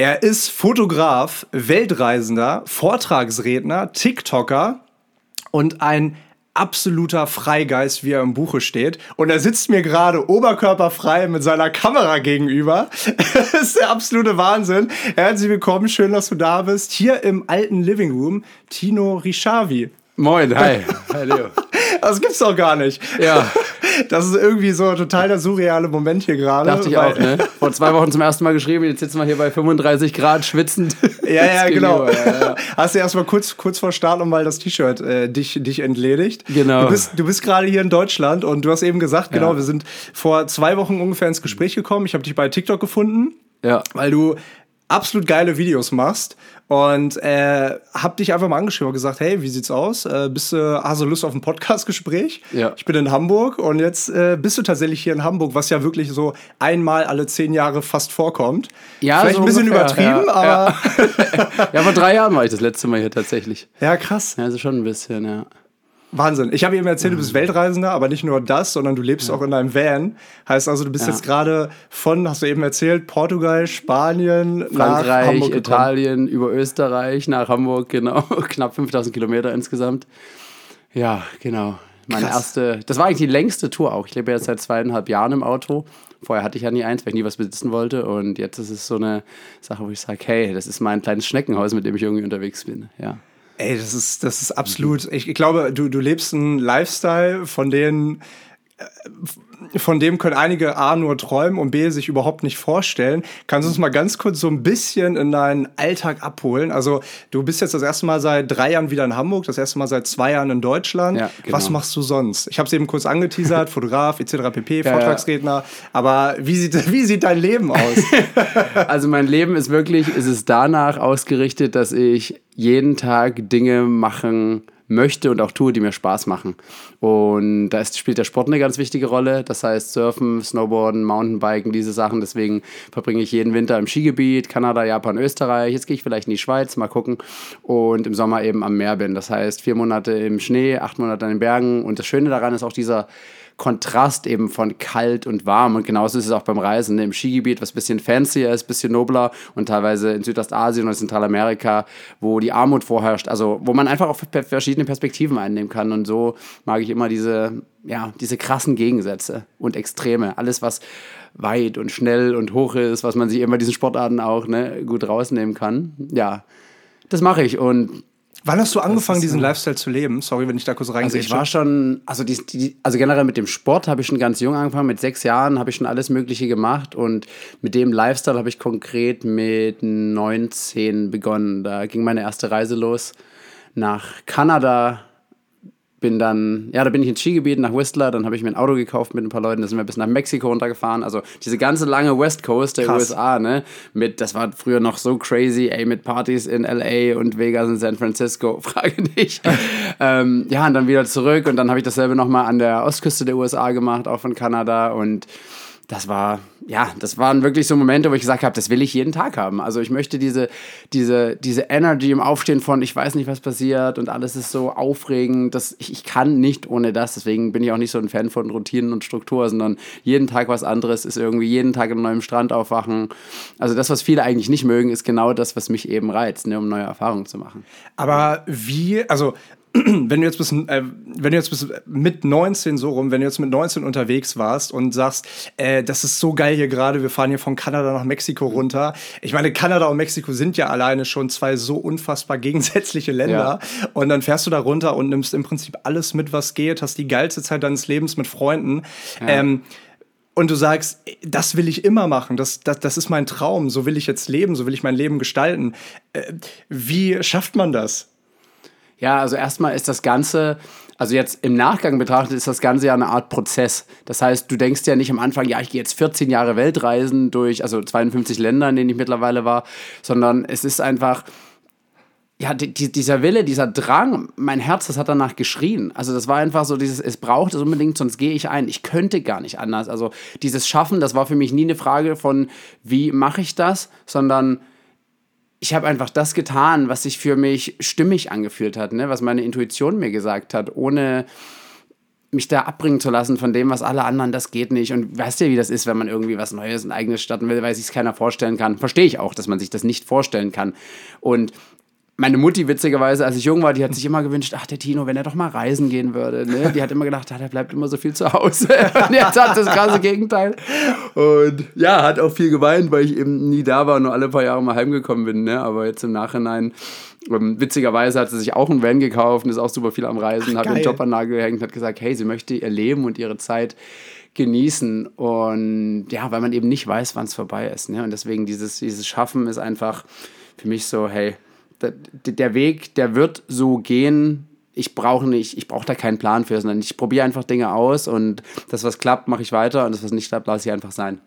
Er ist Fotograf, Weltreisender, Vortragsredner, TikToker und ein absoluter Freigeist, wie er im Buche steht. Und er sitzt mir gerade oberkörperfrei mit seiner Kamera gegenüber. das ist der absolute Wahnsinn. Herzlich willkommen, schön, dass du da bist. Hier im alten Living Room, Tino Rischavi. Moin, hi. Hi, Leo. Das gibt's doch gar nicht. Ja. Das ist irgendwie so total der surreale Moment hier gerade. Dachte ich auch, ne? Vor zwei Wochen zum ersten Mal geschrieben, jetzt sitzen wir hier bei 35 Grad schwitzend. Ja, ja, genau. Ja, ja. Hast du erstmal kurz, kurz vor Start nochmal das T-Shirt äh, dich, dich entledigt. Genau. Du bist, du bist gerade hier in Deutschland und du hast eben gesagt, genau, wir sind vor zwei Wochen ungefähr ins Gespräch gekommen. Ich habe dich bei TikTok gefunden. Ja. Weil du absolut geile Videos machst und äh, hab dich einfach mal angeschrieben und gesagt, hey, wie sieht's aus? Äh, bist du, hast du Lust auf ein Podcastgespräch? Ja. Ich bin in Hamburg und jetzt äh, bist du tatsächlich hier in Hamburg, was ja wirklich so einmal alle zehn Jahre fast vorkommt. Ja, Vielleicht so ein bisschen ungefähr, übertrieben, ja, aber. Ja. ja, vor drei Jahren war ich das letzte Mal hier tatsächlich. Ja, krass. Ja, also schon ein bisschen, ja. Wahnsinn. Ich habe eben erzählt, du bist Weltreisender, aber nicht nur das, sondern du lebst auch in einem Van. Heißt also, du bist Ja. jetzt gerade von, hast du eben erzählt, Portugal, Spanien, nach Frankreich, gekommen. Italien, über Österreich, nach Hamburg, genau. Knapp 5000 Kilometer insgesamt. Ja, genau. Meine Krass. erste, das war eigentlich die längste Tour auch. Ich lebe jetzt seit zweieinhalb Jahren im Auto. Vorher hatte ich ja nie eins, weil ich nie was besitzen wollte. Und jetzt ist es so eine Sache, wo ich sage, hey, das ist mein kleines Schneckenhaus, mit dem ich irgendwie unterwegs bin. Ja. Ey, das ist, das ist absolut. Ich, ich glaube, du, du lebst einen Lifestyle, von denen. Von dem können einige A nur träumen und B sich überhaupt nicht vorstellen. Kannst du uns mal ganz kurz so ein bisschen in deinen Alltag abholen? Also, du bist jetzt das erste Mal seit drei Jahren wieder in Hamburg, das erste Mal seit zwei Jahren in Deutschland. Ja, genau. Was machst du sonst? Ich habe es eben kurz angeteasert, Fotograf etc. pp, ja. Vortragsredner. Aber wie sieht, wie sieht dein Leben aus? Also mein Leben ist wirklich, ist es danach ausgerichtet, dass ich jeden Tag Dinge machen möchte und auch tue, die mir Spaß machen. Und da ist, spielt der Sport eine ganz wichtige Rolle. Das heißt Surfen, Snowboarden, Mountainbiken, diese Sachen. Deswegen verbringe ich jeden Winter im Skigebiet, Kanada, Japan, Österreich. Jetzt gehe ich vielleicht in die Schweiz, mal gucken. Und im Sommer eben am Meer bin. Das heißt vier Monate im Schnee, acht Monate an den Bergen. Und das Schöne daran ist auch dieser Kontrast eben von kalt und warm. Und genauso ist es auch beim Reisen. Im Skigebiet, was ein bisschen fancier ist, ein bisschen nobler und teilweise in Südostasien und Zentralamerika, wo die Armut vorherrscht. Also wo man einfach auch verschiedene Perspektiven einnehmen kann. Und so mag ich immer diese, ja, diese krassen Gegensätze und Extreme. Alles, was weit und schnell und hoch ist, was man sich immer diesen Sportarten auch ne, gut rausnehmen kann. Ja, das mache ich. Und Wann hast du angefangen, diesen Lifestyle zu leben? Sorry, wenn ich da kurz also reingehe. ich war schon, also, die, die, also generell mit dem Sport habe ich schon ganz jung angefangen. Mit sechs Jahren habe ich schon alles Mögliche gemacht und mit dem Lifestyle habe ich konkret mit 19 begonnen. Da ging meine erste Reise los nach Kanada. Bin dann, ja, da bin ich ins Skigebiet nach Whistler, dann habe ich mir ein Auto gekauft mit ein paar Leuten, da sind wir bis nach Mexiko runtergefahren. Also diese ganze lange West Coast der Krass. USA, ne? Mit, das war früher noch so crazy, ey, mit Partys in LA und Vegas und San Francisco, frage nicht. ähm, ja, und dann wieder zurück und dann habe ich dasselbe nochmal an der Ostküste der USA gemacht, auch von Kanada und das war, ja, das waren wirklich so Momente, wo ich gesagt habe, das will ich jeden Tag haben. Also ich möchte diese, diese, diese Energy im Aufstehen von, ich weiß nicht, was passiert und alles ist so aufregend, dass ich, ich kann nicht ohne das. Deswegen bin ich auch nicht so ein Fan von Routinen und Struktur, sondern jeden Tag was anderes ist irgendwie jeden Tag einem neuen Strand aufwachen. Also das, was viele eigentlich nicht mögen, ist genau das, was mich eben reizt, ne, um neue Erfahrungen zu machen. Aber wie, also wenn du jetzt bis, äh, wenn du jetzt bis mit 19 so rum, wenn du jetzt mit 19 unterwegs warst und sagst, äh, das ist so geil hier gerade, wir fahren hier von Kanada nach Mexiko runter. Ich meine, Kanada und Mexiko sind ja alleine schon zwei so unfassbar gegensätzliche Länder. Und dann fährst du da runter und nimmst im Prinzip alles mit, was geht, hast die geilste Zeit deines Lebens mit Freunden. Ähm, und du sagst, das will ich immer machen, das, das, das ist mein Traum, so will ich jetzt leben, so will ich mein Leben gestalten. Äh, wie schafft man das? Ja, also erstmal ist das Ganze, also jetzt im Nachgang betrachtet, ist das Ganze ja eine Art Prozess. Das heißt, du denkst ja nicht am Anfang, ja, ich gehe jetzt 14 Jahre Weltreisen durch, also 52 Länder, in denen ich mittlerweile war, sondern es ist einfach, ja, die, die, dieser Wille, dieser Drang, mein Herz, das hat danach geschrien. Also das war einfach so dieses, es braucht es unbedingt, sonst gehe ich ein. Ich könnte gar nicht anders. Also dieses Schaffen, das war für mich nie eine Frage von, wie mache ich das, sondern ich habe einfach das getan, was sich für mich stimmig angefühlt hat, ne? was meine Intuition mir gesagt hat, ohne mich da abbringen zu lassen von dem, was alle anderen, das geht nicht. Und weißt ja, wie das ist, wenn man irgendwie was Neues, ein eigenes starten will, weil sich keiner vorstellen kann. Verstehe ich auch, dass man sich das nicht vorstellen kann. Und meine Mutti, witzigerweise, als ich jung war, die hat sich immer gewünscht, ach, der Tino, wenn er doch mal reisen gehen würde. Ne? Die hat immer gedacht, ah, der bleibt immer so viel zu Hause. Und jetzt hat das krasse Gegenteil. Und ja, hat auch viel geweint, weil ich eben nie da war und nur alle paar Jahre mal heimgekommen bin. Ne? Aber jetzt im Nachhinein, ähm, witzigerweise hat sie sich auch einen Van gekauft und ist auch super viel am Reisen, ach, hat den Job an Nagel gehängt, hat gesagt, hey, sie möchte ihr Leben und ihre Zeit genießen. Und ja, weil man eben nicht weiß, wann es vorbei ist. Ne? Und deswegen dieses, dieses Schaffen ist einfach für mich so, hey, der Weg, der wird so gehen. Ich brauche nicht, ich brauche da keinen Plan für, sondern ich probiere einfach Dinge aus und das, was klappt, mache ich weiter und das, was nicht klappt, lasse ich einfach sein.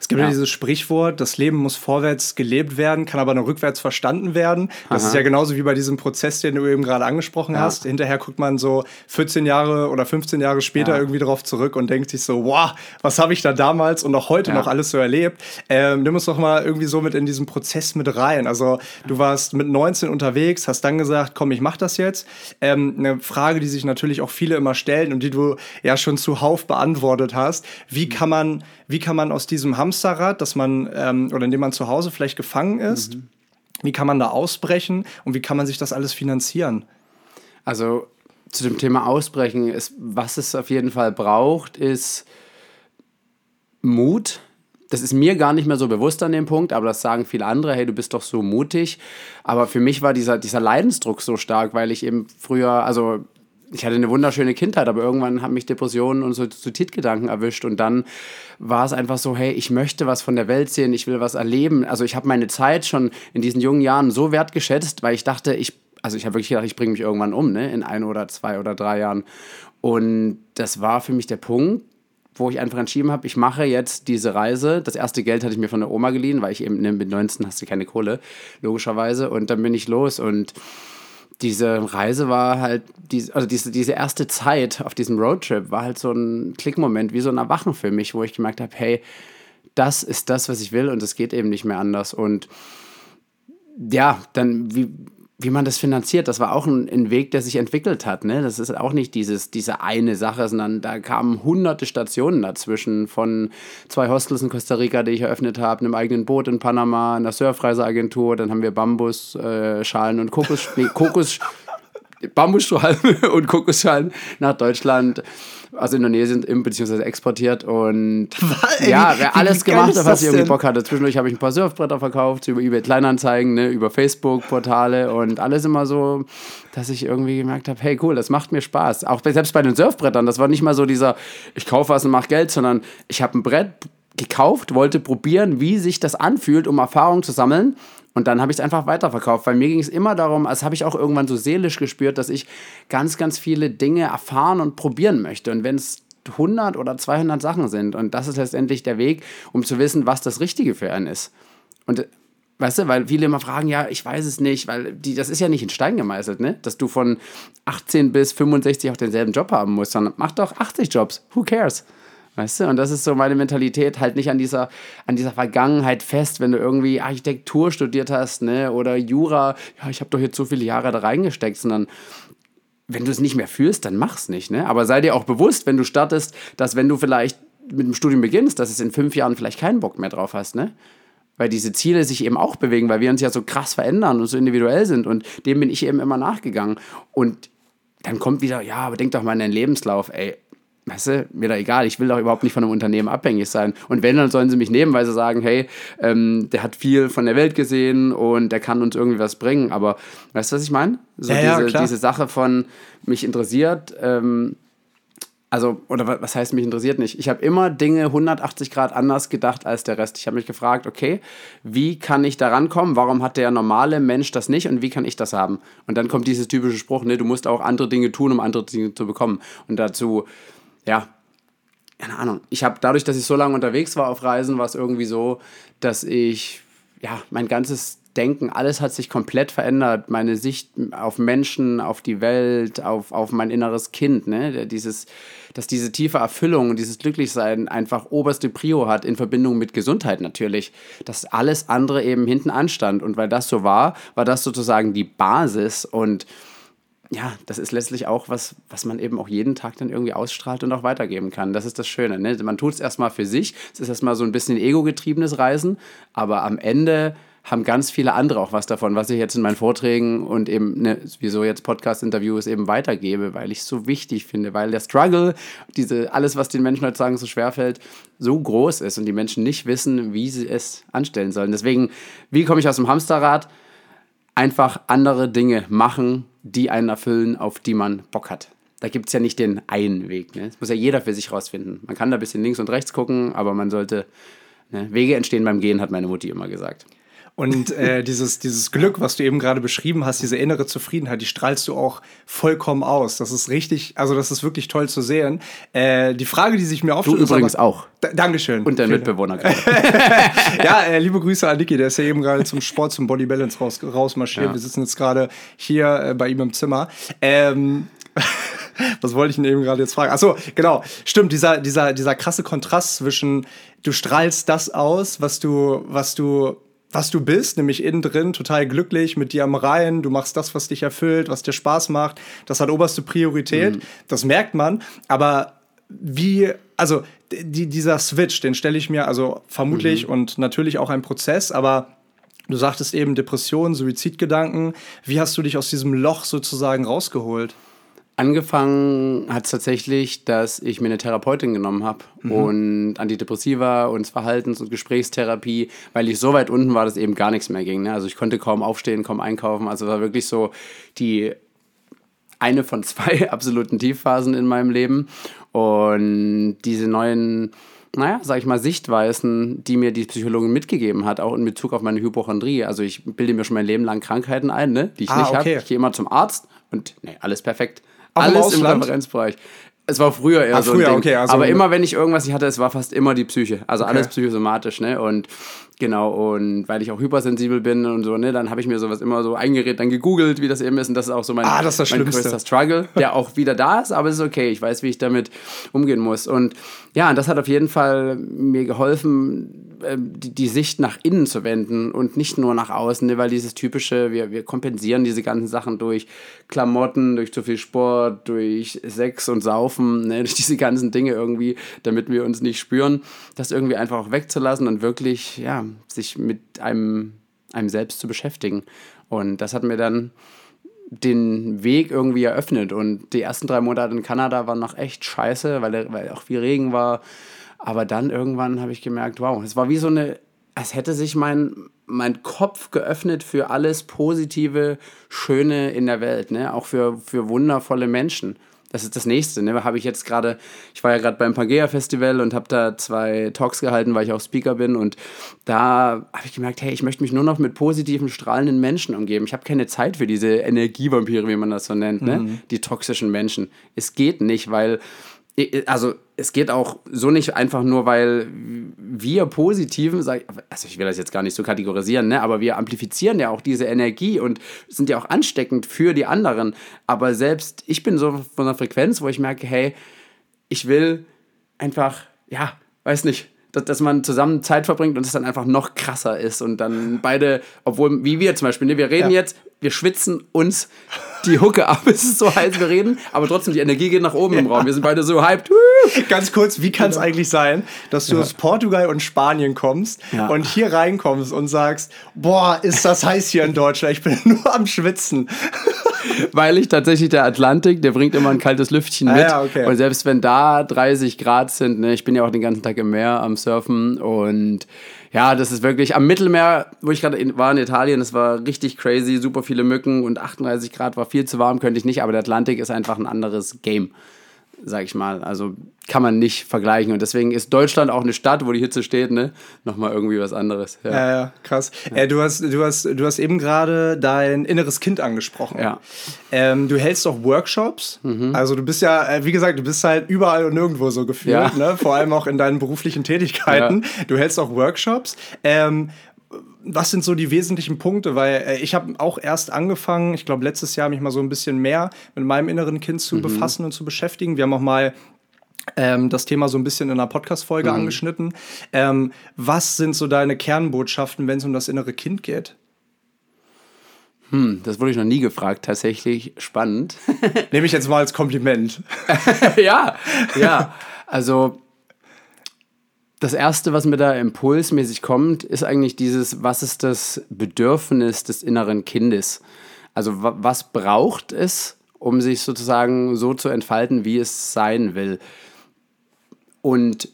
Es gibt ja. dieses Sprichwort, das Leben muss vorwärts gelebt werden, kann aber nur rückwärts verstanden werden. Das Aha. ist ja genauso wie bei diesem Prozess, den du eben gerade angesprochen ja. hast. Hinterher guckt man so 14 Jahre oder 15 Jahre später ja. irgendwie darauf zurück und denkt sich so, wow, was habe ich da damals und auch heute noch alles so erlebt. Ähm, nimm uns doch mal irgendwie so mit in diesen Prozess mit rein. Also du warst mit 19 unterwegs, hast dann gesagt, komm, ich mach das jetzt. Ähm, eine Frage, die sich natürlich auch viele immer stellen und die du ja schon zuhauf beantwortet hast. Wie kann man, wie kann man aus diesem Hamsterrad, dass man ähm, oder in dem man zu Hause vielleicht gefangen ist, mhm. wie kann man da ausbrechen und wie kann man sich das alles finanzieren? Also zu dem Thema Ausbrechen ist, was es auf jeden Fall braucht, ist Mut. Das ist mir gar nicht mehr so bewusst an dem Punkt, aber das sagen viele andere, hey, du bist doch so mutig. Aber für mich war dieser, dieser Leidensdruck so stark, weil ich eben früher, also ich hatte eine wunderschöne Kindheit, aber irgendwann haben mich Depressionen und Suizidgedanken erwischt und dann war es einfach so, hey, ich möchte was von der Welt sehen, ich will was erleben. Also ich habe meine Zeit schon in diesen jungen Jahren so wertgeschätzt, weil ich dachte, ich, also ich habe wirklich gedacht, ich bringe mich irgendwann um, ne, in ein oder zwei oder drei Jahren. Und das war für mich der Punkt, wo ich einfach entschieden habe, ich mache jetzt diese Reise. Das erste Geld hatte ich mir von der Oma geliehen, weil ich eben ne, mit 19 hast du keine Kohle, logischerweise. Und dann bin ich los und diese Reise war halt, also diese, diese erste Zeit auf diesem Roadtrip war halt so ein Klickmoment, wie so ein Erwachen für mich, wo ich gemerkt habe, hey, das ist das, was ich will und es geht eben nicht mehr anders. Und ja, dann, wie, wie man das finanziert, das war auch ein, ein, Weg, der sich entwickelt hat. Ne? Das ist auch nicht dieses, diese eine Sache, sondern da kamen hunderte Stationen dazwischen von zwei Hostels in Costa Rica, die ich eröffnet habe, einem eigenen Boot in Panama, einer Surfreiseagentur, dann haben wir Bambusschalen äh, und Kokos, nee, Kokos Bambusstrahlen und Kokosschalen nach Deutschland aus Indonesien bzw. exportiert und was, ja, wer alles gemacht hat, was ich irgendwie Bock hatte. Zwischendurch habe ich ein paar Surfbretter verkauft, über eBay Kleinanzeigen, ne, über Facebook-Portale und alles immer so, dass ich irgendwie gemerkt habe, hey cool, das macht mir Spaß. Auch selbst bei den Surfbrettern, das war nicht mal so dieser, ich kaufe was und mache Geld, sondern ich habe ein Brett gekauft, wollte probieren, wie sich das anfühlt, um Erfahrung zu sammeln und dann habe ich es einfach weiterverkauft, weil mir ging es immer darum, als habe ich auch irgendwann so seelisch gespürt, dass ich ganz, ganz viele Dinge erfahren und probieren möchte. Und wenn es 100 oder 200 Sachen sind und das ist letztendlich der Weg, um zu wissen, was das Richtige für einen ist. Und Weißt du, weil viele immer fragen, ja, ich weiß es nicht, weil die, das ist ja nicht in Stein gemeißelt, ne? Dass du von 18 bis 65 auch denselben Job haben musst, sondern mach doch 80 Jobs. Who cares? Weißt du? Und das ist so meine Mentalität, halt nicht an dieser, an dieser Vergangenheit fest, wenn du irgendwie Architektur studiert hast, ne? Oder Jura, ja, ich habe doch jetzt so viele Jahre da reingesteckt, sondern wenn du es nicht mehr fühlst, dann mach's nicht, ne? Aber sei dir auch bewusst, wenn du startest, dass wenn du vielleicht mit dem Studium beginnst, dass es in fünf Jahren vielleicht keinen Bock mehr drauf hast, ne? Weil diese Ziele sich eben auch bewegen, weil wir uns ja so krass verändern und so individuell sind. Und dem bin ich eben immer nachgegangen. Und dann kommt wieder, ja, aber denk doch mal an deinen Lebenslauf, ey weißt du, mir da egal, ich will doch überhaupt nicht von einem Unternehmen abhängig sein. Und wenn, dann sollen sie mich nehmen, weil sie sagen, hey, ähm, der hat viel von der Welt gesehen und der kann uns irgendwie was bringen. Aber weißt du, was ich meine? So ja, diese, ja, diese Sache von mich interessiert, ähm, also, oder was heißt mich interessiert nicht? Ich habe immer Dinge 180 Grad anders gedacht als der Rest. Ich habe mich gefragt, okay, wie kann ich da rankommen? Warum hat der normale Mensch das nicht und wie kann ich das haben? Und dann kommt dieses typische Spruch, ne, du musst auch andere Dinge tun, um andere Dinge zu bekommen. Und dazu ja, keine Ahnung. Ich habe dadurch, dass ich so lange unterwegs war auf Reisen, war es irgendwie so, dass ich, ja, mein ganzes Denken, alles hat sich komplett verändert. Meine Sicht auf Menschen, auf die Welt, auf, auf mein inneres Kind, ne? Dieses, dass diese tiefe Erfüllung und dieses Glücklichsein einfach oberste Prio hat in Verbindung mit Gesundheit natürlich. Dass alles andere eben hinten anstand. Und weil das so war, war das sozusagen die Basis und ja, das ist letztlich auch was, was man eben auch jeden Tag dann irgendwie ausstrahlt und auch weitergeben kann. Das ist das Schöne. Ne? Man tut es erstmal für sich. Es ist erstmal so ein bisschen ego-getriebenes Reisen, aber am Ende haben ganz viele andere auch was davon, was ich jetzt in meinen Vorträgen und eben, ne, wieso jetzt Podcast-Interviews eben weitergebe, weil ich es so wichtig finde, weil der Struggle, diese, alles, was den Menschen heutzutage so schwerfällt, so groß ist und die Menschen nicht wissen, wie sie es anstellen sollen. Deswegen, wie komme ich aus dem Hamsterrad? Einfach andere Dinge machen, die einen erfüllen, auf die man Bock hat. Da gibt es ja nicht den einen Weg. Ne? Das muss ja jeder für sich rausfinden. Man kann da ein bisschen links und rechts gucken, aber man sollte. Ne? Wege entstehen beim Gehen, hat meine Mutti immer gesagt. Und äh, dieses, dieses Glück, was du eben gerade beschrieben hast, diese innere Zufriedenheit, die strahlst du auch vollkommen aus. Das ist richtig, also das ist wirklich toll zu sehen. Äh, die Frage, die sich mir aufstellt. Du übrigens aber, auch. Dankeschön. Und dein Mitbewohner gerade. ja, äh, liebe Grüße an Niki, der ist ja eben gerade zum Sport, zum Body Balance raus, rausmarschiert. Ja. Wir sitzen jetzt gerade hier äh, bei ihm im Zimmer. Ähm, was wollte ich denn eben gerade jetzt fragen? Achso, genau. Stimmt, dieser, dieser, dieser krasse Kontrast zwischen, du strahlst das aus, was du, was du was du bist, nämlich innen drin total glücklich mit dir am Reihen, du machst das, was dich erfüllt, was dir Spaß macht, das hat oberste Priorität, mhm. das merkt man, aber wie, also die, dieser Switch, den stelle ich mir also vermutlich mhm. und natürlich auch ein Prozess, aber du sagtest eben Depression, Suizidgedanken, wie hast du dich aus diesem Loch sozusagen rausgeholt? Angefangen hat es tatsächlich, dass ich mir eine Therapeutin genommen habe mhm. und Antidepressiva und Verhaltens- und Gesprächstherapie, weil ich so weit unten war, dass eben gar nichts mehr ging. Ne? Also ich konnte kaum aufstehen, kaum einkaufen. Also war wirklich so die eine von zwei absoluten Tiefphasen in meinem Leben. Und diese neuen, naja, sag ich mal, Sichtweisen, die mir die Psychologin mitgegeben hat, auch in Bezug auf meine Hypochondrie. Also ich bilde mir schon mein Leben lang Krankheiten ein, ne, die ich ah, nicht okay. habe. Ich gehe immer zum Arzt und nee, alles perfekt. Auch Alles im, im Referenzbereich. Es war früher eher ah, so früher. Okay, also Aber immer, wenn ich irgendwas nicht hatte, es war fast immer die Psyche. Also okay. alles psychosomatisch, ne? Und genau, und weil ich auch hypersensibel bin und so, ne, dann habe ich mir sowas immer so eingeredet, dann gegoogelt, wie das eben ist. Und das ist auch so mein, ah, das ist das mein größter Struggle, der auch wieder da ist, aber es ist okay. Ich weiß, wie ich damit umgehen muss. Und ja, das hat auf jeden Fall mir geholfen, ähm, die, die, Sicht nach innen zu wenden und nicht nur nach außen, ne, weil dieses typische, wir, wir kompensieren diese ganzen Sachen durch Klamotten, durch zu viel Sport, durch Sex und Saufen, ne, durch diese ganzen Dinge irgendwie, damit wir uns nicht spüren, das irgendwie einfach auch wegzulassen und wirklich, ja, sich mit einem, einem selbst zu beschäftigen. Und das hat mir dann den Weg irgendwie eröffnet. Und die ersten drei Monate in Kanada waren noch echt scheiße, weil, weil auch viel Regen war. Aber dann irgendwann habe ich gemerkt, wow, es war wie so eine, als hätte sich mein, mein Kopf geöffnet für alles Positive, Schöne in der Welt, ne? auch für, für wundervolle Menschen. Das ist das nächste, ne? Habe ich jetzt gerade, ich war ja gerade beim Pangea Festival und habe da zwei Talks gehalten, weil ich auch Speaker bin und da habe ich gemerkt, hey, ich möchte mich nur noch mit positiven, strahlenden Menschen umgeben. Ich habe keine Zeit für diese Energievampire, wie man das so nennt, ne? Mhm. Die toxischen Menschen. Es geht nicht, weil also es geht auch so nicht einfach nur, weil wir Positiven, also ich will das jetzt gar nicht so kategorisieren, ne, aber wir amplifizieren ja auch diese Energie und sind ja auch ansteckend für die anderen. Aber selbst ich bin so von einer Frequenz, wo ich merke, hey, ich will einfach, ja, weiß nicht, dass, dass man zusammen Zeit verbringt und es dann einfach noch krasser ist und dann beide, obwohl, wie wir zum Beispiel, ne, wir reden ja. jetzt, wir schwitzen uns die Hucke ab, es ist so heiß, wir reden, aber trotzdem, die Energie geht nach oben ja. im Raum. Wir sind beide so hyped. Ganz kurz, wie kann es genau. eigentlich sein, dass du ja. aus Portugal und Spanien kommst ja. und hier reinkommst und sagst, boah, ist das heiß hier in Deutschland, ich bin nur am Schwitzen. Weil ich tatsächlich der Atlantik, der bringt immer ein kaltes Lüftchen ah, mit. Ah, okay. Und selbst wenn da 30 Grad sind, ne, ich bin ja auch den ganzen Tag im Meer am Surfen und ja, das ist wirklich am Mittelmeer, wo ich gerade war in Italien, das war richtig crazy, super viele Mücken und 38 Grad war viel zu warm, könnte ich nicht, aber der Atlantik ist einfach ein anderes Game sag ich mal. Also kann man nicht vergleichen. Und deswegen ist Deutschland auch eine Stadt, wo die Hitze steht, ne? Nochmal irgendwie was anderes. Ja, ja, ja krass. Ja. Äh, du, hast, du, hast, du hast eben gerade dein inneres Kind angesprochen. Ja. Ähm, du hältst auch Workshops. Mhm. Also du bist ja, äh, wie gesagt, du bist halt überall und nirgendwo so gefühlt, ja. ne? Vor allem auch in deinen beruflichen Tätigkeiten. Du hältst auch Workshops. Ähm, was sind so die wesentlichen Punkte? Weil äh, ich habe auch erst angefangen, ich glaube letztes Jahr mich mal so ein bisschen mehr mit meinem inneren Kind zu mhm. befassen und zu beschäftigen. Wir haben auch mal ähm, das Thema so ein bisschen in einer Podcast-Folge mhm. angeschnitten. Ähm, was sind so deine Kernbotschaften, wenn es um das innere Kind geht? Hm, das wurde ich noch nie gefragt, tatsächlich spannend. Nehme ich jetzt mal als Kompliment. ja, ja. Also das Erste, was mir da impulsmäßig kommt, ist eigentlich dieses, was ist das Bedürfnis des inneren Kindes? Also was braucht es, um sich sozusagen so zu entfalten, wie es sein will? Und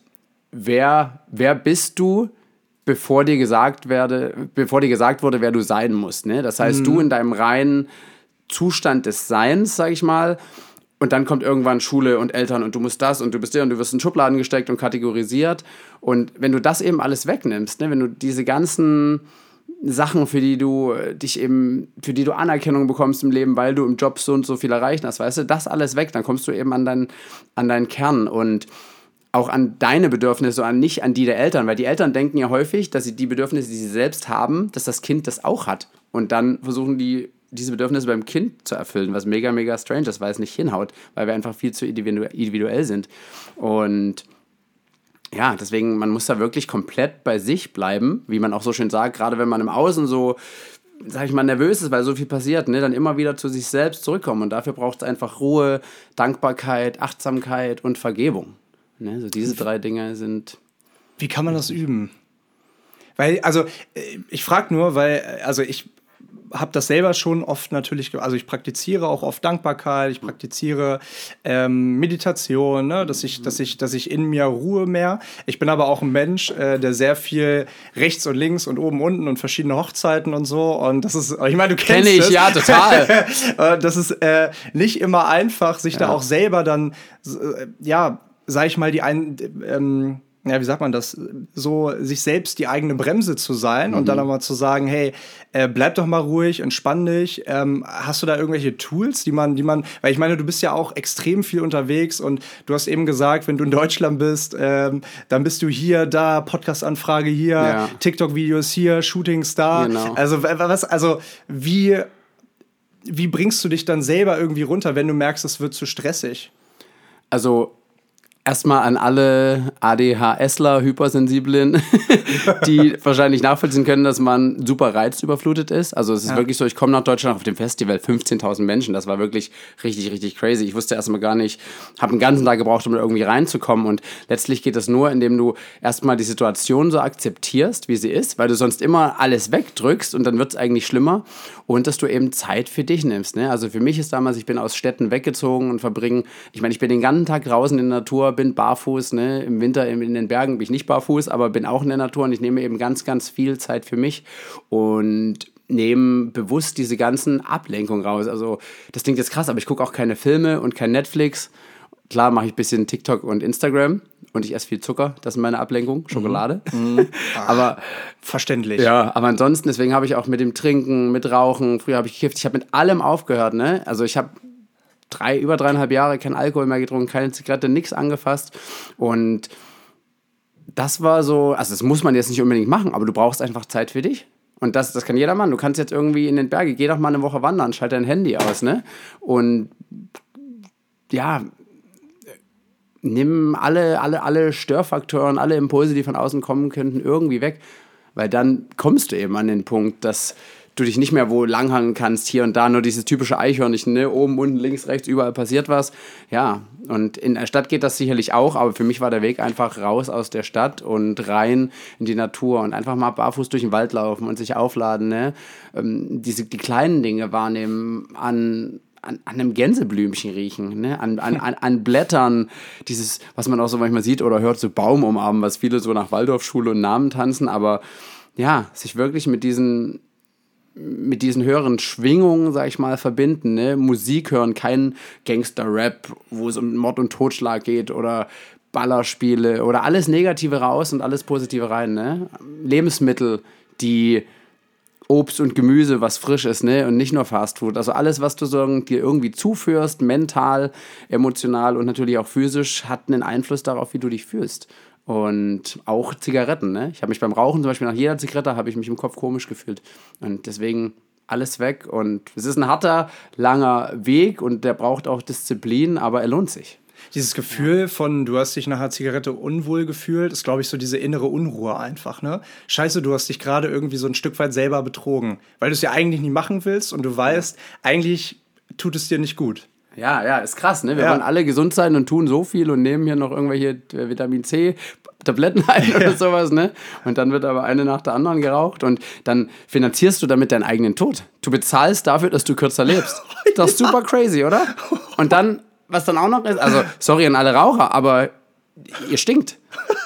wer, wer bist du, bevor dir gesagt werde, bevor dir gesagt wurde, wer du sein musst? Ne? Das heißt, mhm. du in deinem reinen Zustand des Seins, sag ich mal, und dann kommt irgendwann Schule und Eltern und du musst das und du bist der und du wirst in Schubladen gesteckt und kategorisiert. Und wenn du das eben alles wegnimmst, ne, wenn du diese ganzen Sachen, für die du dich eben, für die du Anerkennung bekommst im Leben, weil du im Job so und so viel erreicht hast, weißt du, das alles weg, dann kommst du eben an, dein, an deinen Kern und auch an deine Bedürfnisse und nicht an die der Eltern, weil die Eltern denken ja häufig, dass sie die Bedürfnisse, die sie selbst haben, dass das Kind das auch hat. Und dann versuchen die diese Bedürfnisse beim Kind zu erfüllen, was mega, mega strange ist, weil es nicht hinhaut, weil wir einfach viel zu individuell sind. Und ja, deswegen, man muss da wirklich komplett bei sich bleiben, wie man auch so schön sagt, gerade wenn man im Außen so, sag ich mal, nervös ist, weil so viel passiert, ne, dann immer wieder zu sich selbst zurückkommen. Und dafür braucht es einfach Ruhe, Dankbarkeit, Achtsamkeit und Vergebung. Ne, so diese drei Dinge sind. Wie kann man das üben? Weil, also, äh, ich frage nur, weil, äh, also ich habe das selber schon oft natürlich, also ich praktiziere auch oft Dankbarkeit, ich praktiziere ähm, Meditation, ne? dass, ich, dass, ich, dass ich in mir ruhe mehr. Ich bin aber auch ein Mensch, äh, der sehr viel rechts und links und oben unten und verschiedene Hochzeiten und so. Und das ist, ich meine, du kennst Kenn ich, das. ja, total. Äh, das ist äh, nicht immer einfach, sich ja. da auch selber dann, äh, ja, sag ich mal, die ein. Ähm, ja, wie sagt man das, so sich selbst die eigene Bremse zu sein mhm. und dann aber zu sagen, hey, äh, bleib doch mal ruhig, entspann dich. Ähm, hast du da irgendwelche Tools, die man, die man, weil ich meine, du bist ja auch extrem viel unterwegs und du hast eben gesagt, wenn du in Deutschland bist, ähm, dann bist du hier, da, Podcast-Anfrage hier, ja. TikTok-Videos hier, Shootings da. Genau. Also was, also wie, wie bringst du dich dann selber irgendwie runter, wenn du merkst, es wird zu stressig? Also Erstmal an alle ADHSler, Hypersensiblen, die wahrscheinlich nachvollziehen können, dass man super reizüberflutet ist. Also es ist ja. wirklich so, ich komme nach Deutschland auf dem Festival, 15.000 Menschen, das war wirklich richtig, richtig crazy. Ich wusste erstmal gar nicht, habe einen ganzen Tag gebraucht, um irgendwie reinzukommen und letztlich geht das nur, indem du erstmal die Situation so akzeptierst, wie sie ist, weil du sonst immer alles wegdrückst und dann wird es eigentlich schlimmer und dass du eben Zeit für dich nimmst. Ne? Also für mich ist damals, ich bin aus Städten weggezogen und verbringe, ich meine, ich bin den ganzen Tag draußen in der Natur, bin barfuß. Ne? Im Winter in den Bergen bin ich nicht barfuß, aber bin auch in der Natur und ich nehme eben ganz, ganz viel Zeit für mich und nehme bewusst diese ganzen Ablenkungen raus. Also das klingt jetzt krass, aber ich gucke auch keine Filme und kein Netflix. Klar mache ich ein bisschen TikTok und Instagram und ich esse viel Zucker, das ist meine Ablenkung, mhm. Schokolade. Mhm. Ach, aber verständlich. Ja, aber ansonsten, deswegen habe ich auch mit dem Trinken, mit Rauchen, früher habe ich gekifft, ich habe mit allem aufgehört, ne? Also ich habe drei, über dreieinhalb Jahre kein Alkohol mehr getrunken, keine Zigarette, nichts angefasst. Und das war so, also das muss man jetzt nicht unbedingt machen, aber du brauchst einfach Zeit für dich. Und das, das kann jeder Mann. Du kannst jetzt irgendwie in den Berge, geh doch mal eine Woche wandern, schalte dein Handy aus, ne? Und ja, nimm alle, alle, alle Störfaktoren, alle Impulse, die von außen kommen könnten, irgendwie weg. Weil dann kommst du eben an den Punkt, dass du dich nicht mehr wo langhangen kannst, hier und da, nur dieses typische Eichhörnchen, ne? oben, unten, links, rechts, überall passiert was. Ja, und in der Stadt geht das sicherlich auch, aber für mich war der Weg einfach raus aus der Stadt und rein in die Natur und einfach mal barfuß durch den Wald laufen und sich aufladen, ne? Ähm, diese, die kleinen Dinge wahrnehmen, an an, an einem Gänseblümchen riechen, ne? an, an, an, an Blättern, dieses, was man auch so manchmal sieht oder hört, so Baum umarmen, was viele so nach Waldorfschule und Namen tanzen, aber ja, sich wirklich mit diesen mit diesen höheren Schwingungen, sag ich mal, verbinden. Ne? Musik hören, kein Gangster-Rap, wo es um Mord und Totschlag geht oder Ballerspiele oder alles Negative raus und alles Positive rein. Ne? Lebensmittel, die Obst und Gemüse, was frisch ist, ne? Und nicht nur Fastfood. Also alles, was du dir irgendwie zuführst, mental, emotional und natürlich auch physisch, hat einen Einfluss darauf, wie du dich fühlst. Und auch Zigaretten, ne? Ich habe mich beim Rauchen zum Beispiel nach jeder Zigarette habe ich mich im Kopf komisch gefühlt. Und deswegen alles weg. Und es ist ein harter, langer Weg und der braucht auch Disziplin, aber er lohnt sich. Dieses Gefühl von, du hast dich nach einer Zigarette unwohl gefühlt, ist, glaube ich, so diese innere Unruhe einfach, ne? Scheiße, du hast dich gerade irgendwie so ein Stück weit selber betrogen, weil du es ja eigentlich nicht machen willst und du weißt, eigentlich tut es dir nicht gut. Ja, ja, ist krass, ne? Wir Ja. wollen alle gesund sein und tun so viel und nehmen hier noch irgendwelche äh, Vitamin C Tabletten ein oder sowas, ne? Und dann wird aber eine nach der anderen geraucht und dann finanzierst du damit deinen eigenen Tod. Du bezahlst dafür, dass du kürzer lebst. Das ist super crazy, oder? Und dann, was dann auch noch ist, also sorry an alle Raucher, aber ihr stinkt.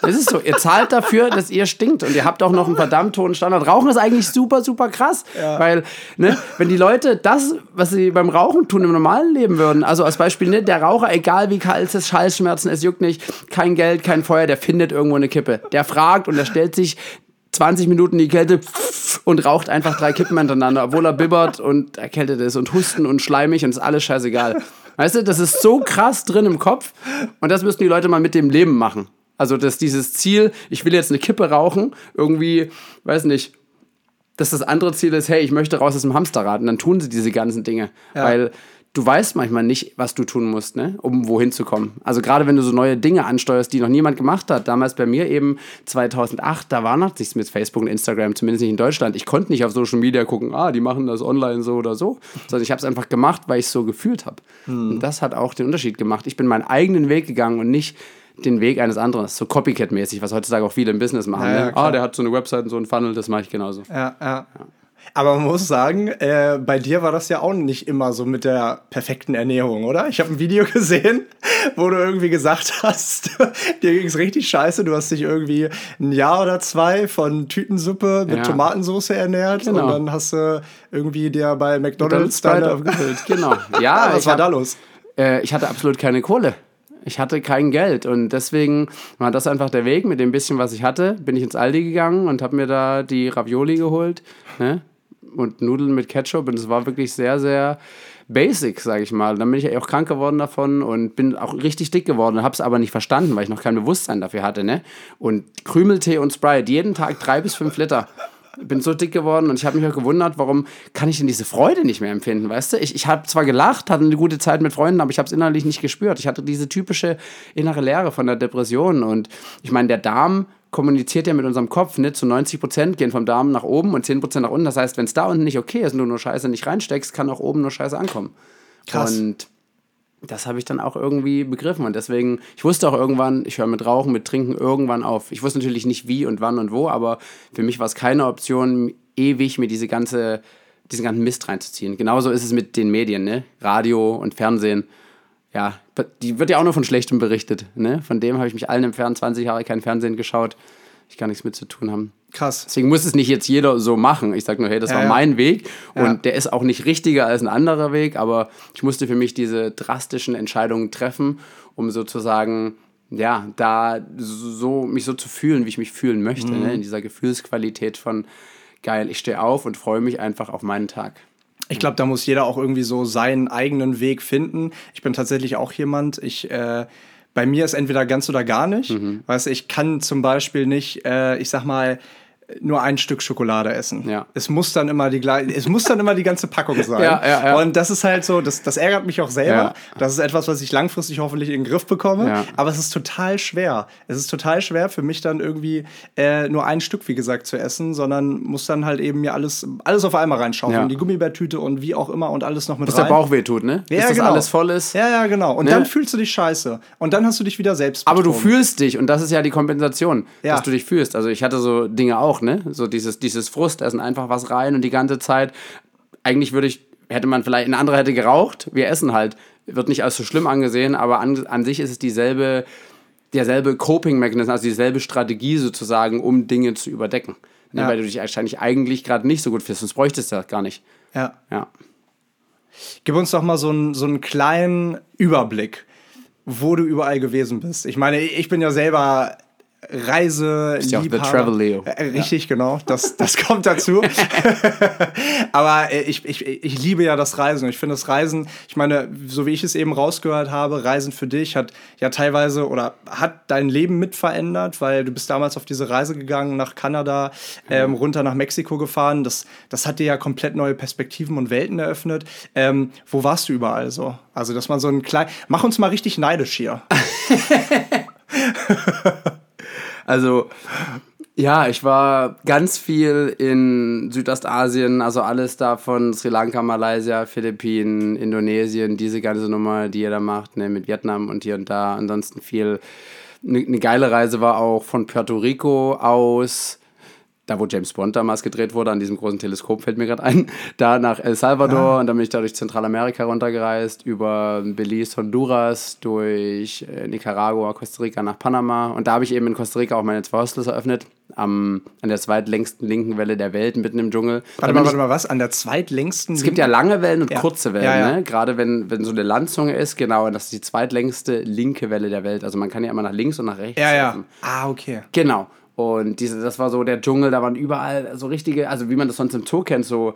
Es ist so, ihr zahlt dafür, dass ihr stinkt und ihr habt auch noch einen verdammt hohen Standard. Rauchen ist eigentlich super, super krass, weil, ne, wenn die Leute das, was sie beim Rauchen tun, im normalen Leben würden, also als Beispiel, ne, der Raucher, egal wie kalt es ist, Schallschmerzen, es juckt nicht, kein Geld, kein Feuer, der findet irgendwo eine Kippe. Der fragt und der stellt sich 20 Minuten in die Kälte und raucht einfach drei Kippen hintereinander, obwohl er bibbert und erkältet ist und husten und schleimig und ist alles scheißegal. Weißt du, das ist so krass drin im Kopf und das müssen die Leute mal mit dem Leben machen. Also, dass dieses Ziel, ich will jetzt eine Kippe rauchen, irgendwie, weiß nicht, dass das andere Ziel ist, hey, ich möchte raus aus dem Hamsterrad und dann tun sie diese ganzen Dinge. Weil du weißt manchmal nicht, was du tun musst, ne, um wohin zu kommen. Also gerade wenn du so neue Dinge ansteuerst, die noch niemand gemacht hat. Damals bei mir eben 2008, da war noch nichts mit Facebook und Instagram, zumindest nicht in Deutschland. Ich konnte nicht auf Social Media gucken, ah, die machen das online so oder so. Sondern ich habe es einfach gemacht, weil ich es so gefühlt habe. Und das hat auch den Unterschied gemacht. Ich bin meinen eigenen Weg gegangen und nicht den Weg eines anderen. So Copycat-mäßig, was heutzutage auch viele im Business machen. Ja, ja, ne? Ah, der hat so eine Website und so einen Funnel, das mache ich genauso. Ja, ja. Aber man muss sagen, äh, bei dir war das ja auch nicht immer so mit der perfekten Ernährung, oder? Ich habe ein Video gesehen, wo du irgendwie gesagt hast, dir ging es richtig scheiße. Du hast dich irgendwie ein Jahr oder zwei von Tütensuppe mit Ja. Tomatensauce ernährt Genau. und dann hast du irgendwie dir bei McDonalds deine... aufgefüllt, genau. Ja, was war hab- da los? äh, ich hatte absolut keine Kohle. Ich hatte kein Geld und deswegen war das einfach der Weg. Mit dem bisschen, was ich hatte, bin ich ins Aldi gegangen und habe mir da die Ravioli geholt ne? Und Nudeln mit Ketchup und es war wirklich sehr, sehr basic, sage ich mal. Dann bin ich auch krank geworden davon und bin auch richtig dick geworden, habe es aber nicht verstanden, weil ich noch kein Bewusstsein dafür hatte. Ne? Und Krümeltee und Sprite, jeden Tag drei bis fünf Liter bin so dick geworden und ich habe mich auch gewundert, warum kann ich denn diese Freude nicht mehr empfinden, weißt du? Ich, ich habe zwar gelacht, hatte eine gute Zeit mit Freunden, aber ich habe es innerlich nicht gespürt. Ich hatte diese typische innere Leere von der Depression und ich meine, der Darm kommuniziert ja mit unserem Kopf, ne? Zu 90 Prozent gehen vom Darm nach oben und 10 Prozent nach unten. Das heißt, wenn es da unten nicht okay ist und du nur Scheiße nicht reinsteckst, kann auch oben nur Scheiße ankommen. Krass. Und das habe ich dann auch irgendwie begriffen. Und deswegen, ich wusste auch irgendwann, ich höre mit Rauchen, mit Trinken irgendwann auf. Ich wusste natürlich nicht wie und wann und wo, aber für mich war es keine Option, ewig mir diese ganze, diesen ganzen Mist reinzuziehen. Genauso ist es mit den Medien, ne? Radio und Fernsehen. Ja, die wird ja auch nur von Schlechtem berichtet. Ne? Von dem habe ich mich allen entfernt, 20 Jahre kein Fernsehen geschaut. Ich gar nichts mit zu tun haben. Krass. Deswegen muss es nicht jetzt jeder so machen. Ich sage nur, hey, das Ja, war ja. mein Weg und Ja. der ist auch nicht richtiger als ein anderer Weg, aber ich musste für mich diese drastischen Entscheidungen treffen, um sozusagen, ja, da so, mich so zu fühlen, wie ich mich fühlen möchte, Mhm. ne? in dieser Gefühlsqualität von, geil, ich stehe auf und freue mich einfach auf meinen Tag. Ich glaube, da muss jeder auch irgendwie so seinen eigenen Weg finden. Ich bin tatsächlich auch jemand, ich, äh, bei mir ist entweder ganz oder gar nicht. Mhm. Weißt du, ich kann zum Beispiel nicht, äh, ich sag mal, nur ein Stück Schokolade essen. Ja. Es muss dann immer die gleiche, es muss dann immer die ganze Packung sein. Ja, ja, ja. Und das ist halt so, das, das ärgert mich auch selber. Ja. Das ist etwas, was ich langfristig hoffentlich in den Griff bekomme. Ja. Aber es ist total schwer. Es ist total schwer für mich dann irgendwie äh, nur ein Stück, wie gesagt, zu essen, sondern muss dann halt eben mir alles, alles auf einmal reinschauen. Ja. Die Gummibärtüte und wie auch immer und alles noch mit Bis rein. der Bauch weh tut, ne? Bis ja, das genau. alles voll ist. Ja, ja, genau. Und Ne? dann fühlst du dich scheiße. Und dann hast du dich wieder selbst Aber du betrogen. fühlst dich und das ist ja die Kompensation, dass du dich fühlst. Also ich hatte so Dinge auch, ne? So dieses, dieses Frustessen, einfach was rein und die ganze Zeit. Eigentlich würde ich, hätte man vielleicht, ein anderer hätte geraucht, wir essen halt. Wird nicht als so schlimm angesehen, aber an, an sich ist es dieselbe, derselbe Coping-Mechanismus, also dieselbe Strategie sozusagen, um Dinge zu überdecken. Ne? Ja. Weil du dich wahrscheinlich eigentlich gerade nicht so gut fühlst, sonst bräuchtest du das gar nicht. Ja. Ja. Gib uns doch mal so einen, so einen kleinen Überblick, wo du überall gewesen bist. Ich meine, ich bin ja selber Reise, ja The Travel Leo. Äh, richtig, ja. genau. Das, das kommt dazu. Aber äh, ich, ich, ich liebe ja das Reisen. Ich finde das Reisen, ich meine, so wie ich es eben rausgehört habe, Reisen für dich hat ja teilweise oder hat dein Leben mit verändert, weil du bist damals auf diese Reise gegangen nach Kanada, ähm, runter nach Mexiko gefahren. Das, das hat dir ja komplett neue Perspektiven und Welten eröffnet. Ähm, wo warst du überall so? Also, dass man so ein klein. Mach uns mal richtig neidisch hier. also, ja, ich war ganz viel in Südostasien, also alles da von Sri Lanka, Malaysia, Philippinen, Indonesien, diese ganze Nummer, die ihr da macht, ne, mit Vietnam und hier und da. Ansonsten viel. Eine ne geile Reise war auch von Puerto Rico aus da wo James Bond damals gedreht wurde, an diesem großen Teleskop fällt mir gerade ein, da nach El Salvador ah. und dann bin ich da durch Zentralamerika runtergereist, über Belize, Honduras, durch äh, Nicaragua, Costa Rica nach Panama und da habe ich eben in Costa Rica auch meine zwei Hostels eröffnet, am, an der zweitlängsten linken Welle der Welt, mitten im Dschungel. Warte mal, warte mal, was? An der zweitlängsten? Es gibt ja lange Wellen und ja. kurze Wellen, ja, ja. Ne? gerade wenn, wenn so eine Landzunge ist, genau, und das ist die zweitlängste linke Welle der Welt. Also man kann ja immer nach links und nach rechts. Ja, ja. Ah, okay. Genau. Und diese, das war so der Dschungel, da waren überall so richtige, also wie man das sonst im Zoo kennt, so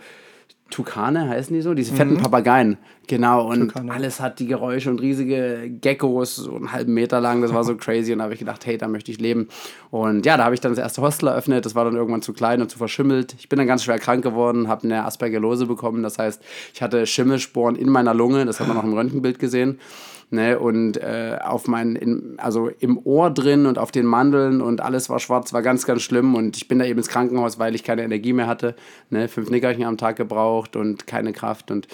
Tukane heißen die so, diese fetten mhm. Papageien. Genau, und Tukane. alles hat die Geräusche und riesige Geckos, so einen halben Meter lang, das war so crazy. Und da habe ich gedacht, hey, da möchte ich leben. Und ja, da habe ich dann das erste Hostel eröffnet, das war dann irgendwann zu klein und zu verschimmelt. Ich bin dann ganz schwer krank geworden, habe eine Aspergillose bekommen, das heißt, ich hatte Schimmelsporen in meiner Lunge, das hat man noch im Röntgenbild gesehen ne? Und äh, auf meinen, in, also im Ohr drin und auf den Mandeln und alles war schwarz, war ganz, ganz schlimm. Und ich bin da eben ins Krankenhaus, weil ich keine Energie mehr hatte, ne? Fünf Nickerchen am Tag gebraucht und keine Kraft und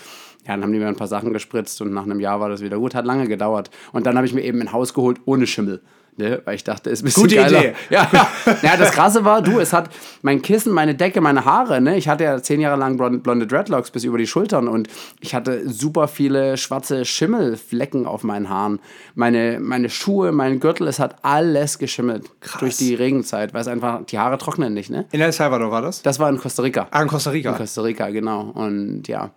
ja, dann haben die mir ein paar Sachen gespritzt und nach einem Jahr war das wieder gut. Hat lange gedauert. Und dann habe ich mir eben ein Haus geholt ohne Schimmel. Ne? Weil ich dachte, ist ein bisschen Gute geiler. Idee. Ja. ja, das Krasse war, du, es hat mein Kissen, meine Decke, meine Haare. Ne? Ich hatte ja zehn Jahre lang blonde Dreadlocks bis über die Schultern und ich hatte super viele schwarze Schimmelflecken auf meinen Haaren. Meine, meine Schuhe, mein Gürtel, es hat alles geschimmelt Krass. durch die Regenzeit, weil es einfach, die Haare trocknen nicht. Ne? In El Salvador war das? Das war in Costa Rica. Ah, in Costa Rica. In Costa Rica, genau. Und ja.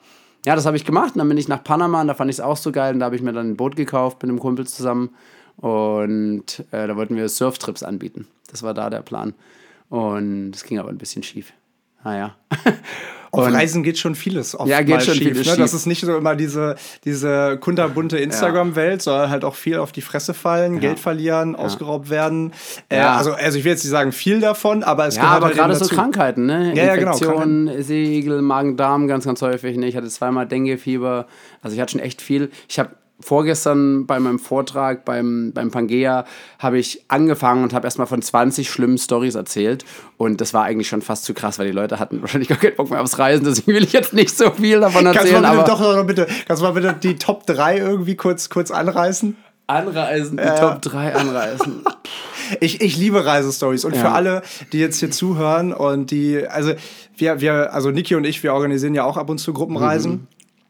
Ja, das habe ich gemacht. Und dann bin ich nach Panama und da fand ich es auch so geil. Und da habe ich mir dann ein Boot gekauft mit einem Kumpel zusammen. Und äh, da wollten wir Surftrips anbieten. Das war da der Plan. Und es ging aber ein bisschen schief. Naja. Ah, Auf und Reisen geht schon vieles oft ja, geht schon schief, vieles ne? Das ist nicht so immer diese, diese kunterbunte Instagram-Welt, sondern halt auch viel auf die Fresse fallen, ja. Geld verlieren, ja. ausgeraubt werden. Äh, also, also ich will jetzt nicht sagen viel davon, aber es ja, gehört aber halt gerade so Krankheiten, ne? Ja, Infektionen, ja, genau. Segel, Magen-Darm ganz, ganz häufig. Ne? Ich hatte zweimal Dengue-Fieber. Also ich hatte schon echt viel. Ich habe vorgestern bei meinem Vortrag beim, beim Pangea habe ich angefangen und habe erstmal von 20 schlimmen Stories erzählt. Und das war eigentlich schon fast zu krass, weil die Leute hatten wahrscheinlich gar keinen Bock mehr aufs Reisen. Deswegen will ich jetzt nicht so viel davon erzählen. Kannst du mal bitte, doch noch bitte, kannst du mal bitte die Top 3 irgendwie kurz, kurz anreißen? Anreisen, die äh, Top 3 anreißen. ich, ich liebe Reisestories. Und ja. für alle, die jetzt hier zuhören und die, also wir, wir, also Niki und ich, wir organisieren ja auch ab und zu Gruppenreisen. Mhm.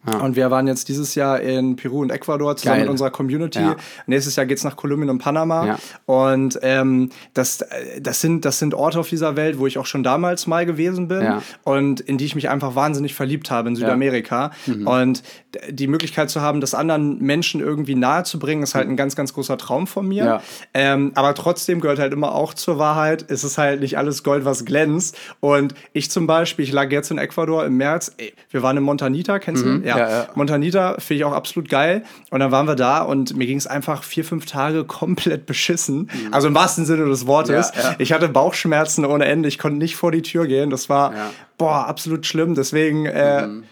Ja. Und wir waren jetzt dieses Jahr in Peru und Ecuador zusammen Geil. mit unserer Community. Ja. Nächstes Jahr geht es nach Kolumbien und Panama. Ja. Und ähm, das, das, sind, das sind Orte auf dieser Welt, wo ich auch schon damals mal gewesen bin und in die ich mich einfach wahnsinnig verliebt habe in Südamerika. Mhm. Und die Möglichkeit zu haben, das anderen Menschen irgendwie nahe zu bringen, ist halt ein ganz, ganz großer Traum von mir. Ähm, aber trotzdem gehört halt immer auch zur Wahrheit, es ist halt nicht alles Gold, was glänzt. Und ich zum Beispiel, ich lag jetzt in Ecuador im März, wir waren in Montanita, kennst du? Ja, ja, ja. Montanita finde ich auch absolut geil. Und dann waren wir da und mir ging es einfach vier, fünf Tage komplett beschissen. Mhm. Also im wahrsten Sinne des Wortes. Ja, ich hatte Bauchschmerzen ohne Ende. Ich konnte nicht vor die Tür gehen. Das war, boah, absolut schlimm. Deswegen, äh, mhm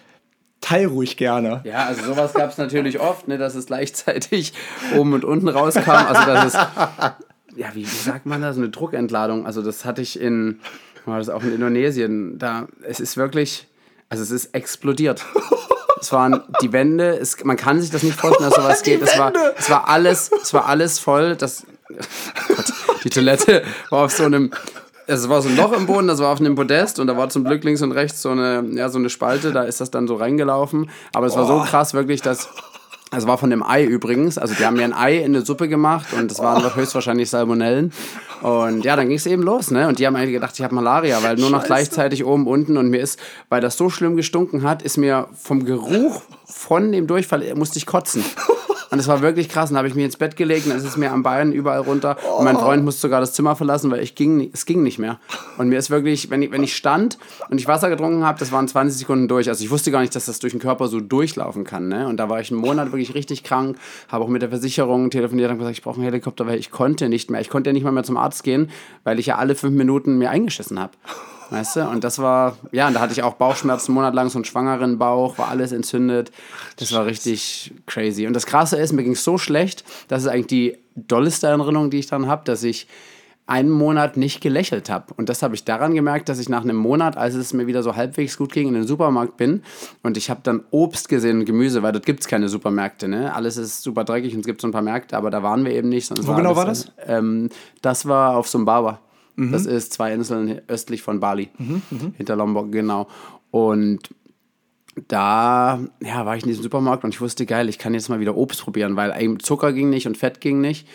teil ruhig gerne. Ja, also sowas gab es natürlich oft, ne, dass es gleichzeitig oben und unten rauskam. Also das ist, ja, wie, wie sagt man das, eine Druckentladung. Also das hatte ich in, war das auch in Indonesien. Da, es ist wirklich, also es ist explodiert. Es waren die Wände, es, man kann sich das nicht vorstellen, dass sowas geht. Es war, es war alles, es war alles voll. Das, Gott, die Toilette war auf so einem, es war so ein Loch im Boden, das war auf einem Podest und da war zum Glück links und rechts so eine, ja, so eine Spalte, da ist das dann so reingelaufen. Aber es war so krass wirklich, dass es war von dem Ei übrigens. Also die haben mir ein Ei in eine Suppe gemacht und das waren oh. höchstwahrscheinlich Salmonellen. Und ja, dann ging es eben los, ne? Und die haben eigentlich gedacht, ich habe Malaria, weil nur noch gleichzeitig oben, unten und mir ist, weil das so schlimm gestunken hat, ist mir vom Geruch von dem Durchfall musste ich kotzen. Und es war wirklich krass. Dann habe ich mich ins Bett gelegt und es ist mir am Bein überall runter. Und mein Freund musste sogar das Zimmer verlassen, weil ich ging, es ging nicht mehr. Und mir ist wirklich, wenn ich, wenn ich stand und ich Wasser getrunken habe, das waren 20 Sekunden durch. Also ich wusste gar nicht, dass das durch den Körper so durchlaufen kann. Ne? Und da war ich einen Monat wirklich richtig krank, habe auch mit der Versicherung telefoniert und gesagt, ich brauche einen Helikopter, weil ich konnte nicht mehr. Ich konnte ja nicht mal mehr zum Arzt gehen, weil ich ja alle fünf Minuten mir eingeschissen habe. Weißt du? Und das war, ja, und da hatte ich auch Bauchschmerzen monatelang, so einen schwangeren Bauch, war alles entzündet. Das war richtig crazy. Und das Krasse ist, mir ging es so schlecht, das ist eigentlich die dolleste Erinnerung, die ich dann habe, dass ich einen Monat nicht gelächelt habe. Und das habe ich daran gemerkt, dass ich nach einem Monat, als es mir wieder so halbwegs gut ging, in den Supermarkt bin und ich habe dann Obst gesehen und Gemüse, weil dort gibt es keine Supermärkte. Ne? Alles ist super dreckig und es gibt so ein paar Märkte, aber da waren wir eben nicht. Wo war genau alles, war das? Ähm, das war auf Sumbawa. Mhm. Das ist zwei Inseln östlich von Bali, mhm, hinter Lombok, genau. Und da ja, war ich in diesem Supermarkt und ich wusste, geil, ich kann jetzt mal wieder Obst probieren, weil Zucker ging nicht und Fett ging nicht.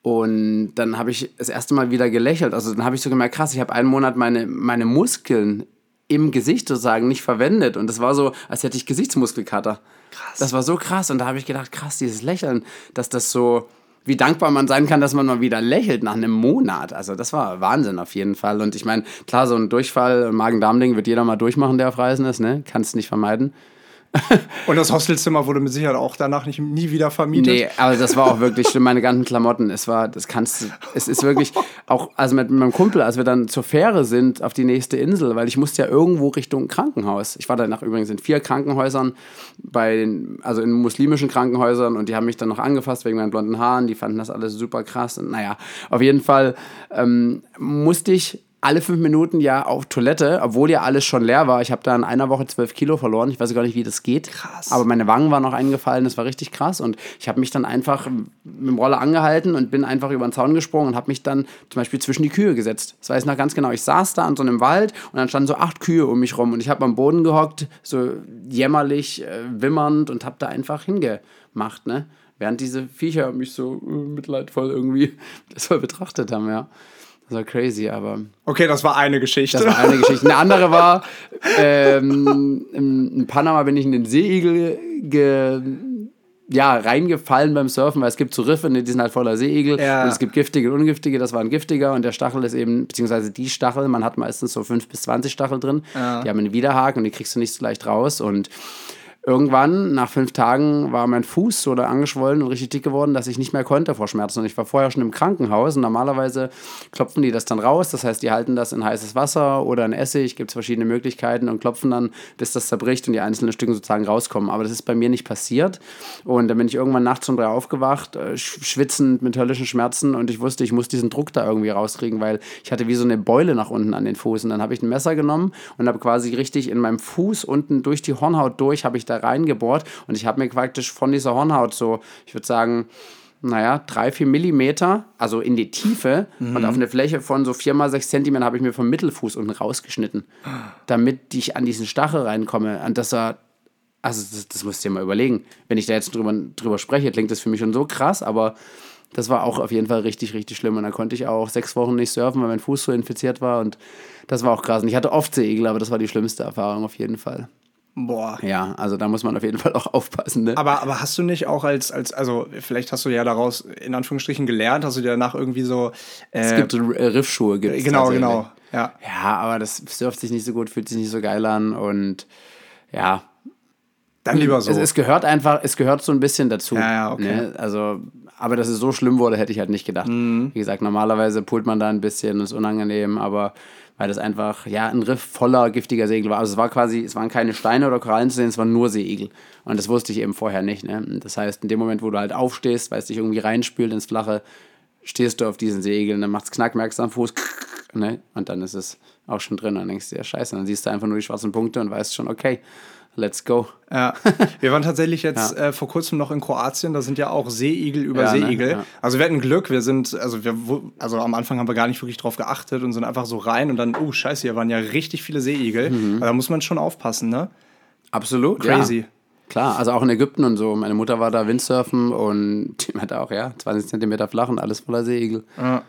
Und dann habe ich das erste Mal wieder gelächelt. Also dann habe ich so gemerkt, krass, ich habe einen Monat meine, meine Muskeln im Gesicht sozusagen nicht verwendet. Und das war so, als hätte ich Gesichtsmuskelkater. Krass. Das war so krass. Und da habe ich gedacht, krass, dieses Lächeln, dass das so, wie dankbar man sein kann, dass man mal wieder lächelt nach einem Monat. Also das war Wahnsinn auf jeden Fall. Und ich meine, klar, so ein Durchfall, Magen-Darm-Ding wird jeder mal durchmachen, der auf Reisen ist, ne? Kannst nicht vermeiden. Und das Hostelzimmer wurde mit Sicherheit auch danach nicht, nie wieder vermietet. Nee, aber das war auch wirklich schlimm. Meine ganzen Klamotten, es war, das kannst du, es ist wirklich auch, also mit meinem Kumpel, als wir dann zur Fähre sind auf die nächste Insel, weil ich musste ja irgendwo Richtung Krankenhaus. Ich war danach übrigens in vier Krankenhäusern, bei den, also in muslimischen Krankenhäusern und die haben mich dann noch angefasst wegen meinen blonden Haaren. Die fanden das alles super krass. Und naja, auf jeden Fall ähm, musste ich alle fünf Minuten ja auf Toilette, obwohl ja alles schon leer war. Ich habe da in einer Woche zwölf Kilo verloren. Ich weiß gar nicht, wie das geht. Krass. Aber meine Wangen waren noch eingefallen. Das war richtig krass. Und ich habe mich dann einfach mit dem Roller angehalten und bin einfach über den Zaun gesprungen und habe mich dann zum Beispiel zwischen die Kühe gesetzt. Das weiß ich noch ganz genau. Ich saß da an so einem Wald und dann standen so acht Kühe um mich rum. Und ich habe am Boden gehockt, so jämmerlich, äh, wimmernd und habe da einfach hingemacht. Ne? Während diese Viecher mich so äh, mitleidvoll irgendwie das betrachtet haben, ja. Das war crazy, aber. Okay, das war eine Geschichte. Das war eine Geschichte. Eine andere war, ähm, in Panama bin ich in den Seeigel ge, ja, reingefallen beim Surfen, weil es gibt so Riffe, die sind halt voller Seeigel. Ja. Und es gibt giftige und ungiftige, das war ein giftiger und der Stachel ist eben, beziehungsweise die Stachel, man hat meistens so 5 bis 20 Stachel drin. Ja. Die haben einen Widerhaken und die kriegst du nicht so leicht raus und Irgendwann, nach fünf Tagen, war mein Fuß so da angeschwollen und richtig dick geworden, dass ich nicht mehr konnte vor Schmerzen. Und ich war vorher schon im Krankenhaus und normalerweise klopfen die das dann raus. Das heißt, die halten das in heißes Wasser oder in Essig, gibt es verschiedene Möglichkeiten und klopfen dann, bis das zerbricht und die einzelnen Stücke sozusagen rauskommen. Aber das ist bei mir nicht passiert. Und dann bin ich irgendwann nachts um drei aufgewacht, äh, schwitzend mit höllischen Schmerzen und ich wusste, ich muss diesen Druck da irgendwie rauskriegen, weil ich hatte wie so eine Beule nach unten an den Fuß. Und dann habe ich ein Messer genommen und habe quasi richtig in meinem Fuß unten durch die Hornhaut durch, habe ich da da reingebohrt und ich habe mir praktisch von dieser Hornhaut so, ich würde sagen, naja, drei, vier Millimeter, also in die Tiefe mhm. und auf eine Fläche von so vier mal sechs Zentimeter habe ich mir vom Mittelfuß unten rausgeschnitten, damit ich an diesen Stachel reinkomme. Und das war, also das, das musst du dir mal überlegen. Wenn ich da jetzt drüber, drüber spreche, klingt das für mich schon so krass, aber das war auch auf jeden Fall richtig, richtig schlimm. Und dann konnte ich auch sechs Wochen nicht surfen, weil mein Fuß so infiziert war und das war auch krass. Und ich hatte oft Seeigel, aber das war die schlimmste Erfahrung auf jeden Fall. Boah. Ja, also da muss man auf jeden Fall auch aufpassen. Ne? Aber, aber hast du nicht auch als, als, also vielleicht hast du ja daraus in Anführungsstrichen gelernt, hast du dir danach irgendwie so. Äh, es gibt Riffschuhe, gibt's Genau, genau. Ja. ja, aber das surft sich nicht so gut, fühlt sich nicht so geil an und ja. Dann lieber so. Es, es gehört einfach, es gehört so ein bisschen dazu. Ja, ja, okay. Ne? Also, aber dass es so schlimm wurde, hätte ich halt nicht gedacht. Mhm. Wie gesagt, normalerweise pult man da ein bisschen, ist unangenehm, aber weil das einfach ja ein Riff voller giftiger Segel war. Also es war quasi, es waren keine Steine oder Korallen zu sehen, es waren nur Seeigel. Und das wusste ich eben vorher nicht. Ne? Das heißt, in dem Moment, wo du halt aufstehst, weil es dich irgendwie reinspült ins Flache, stehst du auf diesen Seegeln, dann macht es knack, merkst am Fuß, ne? und dann ist es auch schon drin. Und dann denkst du, ja, scheiße. Und dann siehst du einfach nur die schwarzen Punkte und weißt schon, okay, let's go. Ja. Wir waren tatsächlich jetzt ja. äh, vor kurzem noch in Kroatien, da sind ja auch Seeigel über ja, ne? Seeigel. Ne? Ja. Also wir hatten Glück, wir sind, also wir, also am Anfang haben wir gar nicht wirklich drauf geachtet und sind einfach so rein und dann, oh scheiße, hier waren ja richtig viele Seeigel. Mhm. Da muss man schon aufpassen, ne? Absolut. Crazy. Klar, also auch in Ägypten und so. Meine Mutter war da Windsurfen und die meinte auch, ja, 20 Zentimeter flach und alles voller Seeigel. Ja.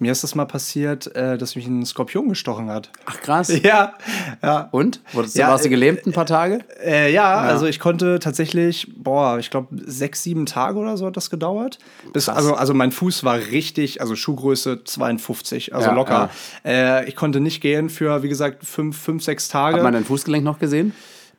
Mir ist das mal passiert, äh, dass mich ein Skorpion gestochen hat. Ach krass. Ja, ja. Und? Wurdest du, Ja, warst du äh, gelähmt ein paar Tage? Äh, ja, also ich konnte tatsächlich, boah, ich glaube, sechs, sieben Tage oder so hat das gedauert. Bis, Krass. also, also mein Fuß war richtig, also Schuhgröße 52, also Ja, locker. Äh, ich konnte nicht gehen für, wie gesagt, fünf, fünf sechs Tage. Hat man dein Fußgelenk noch gesehen?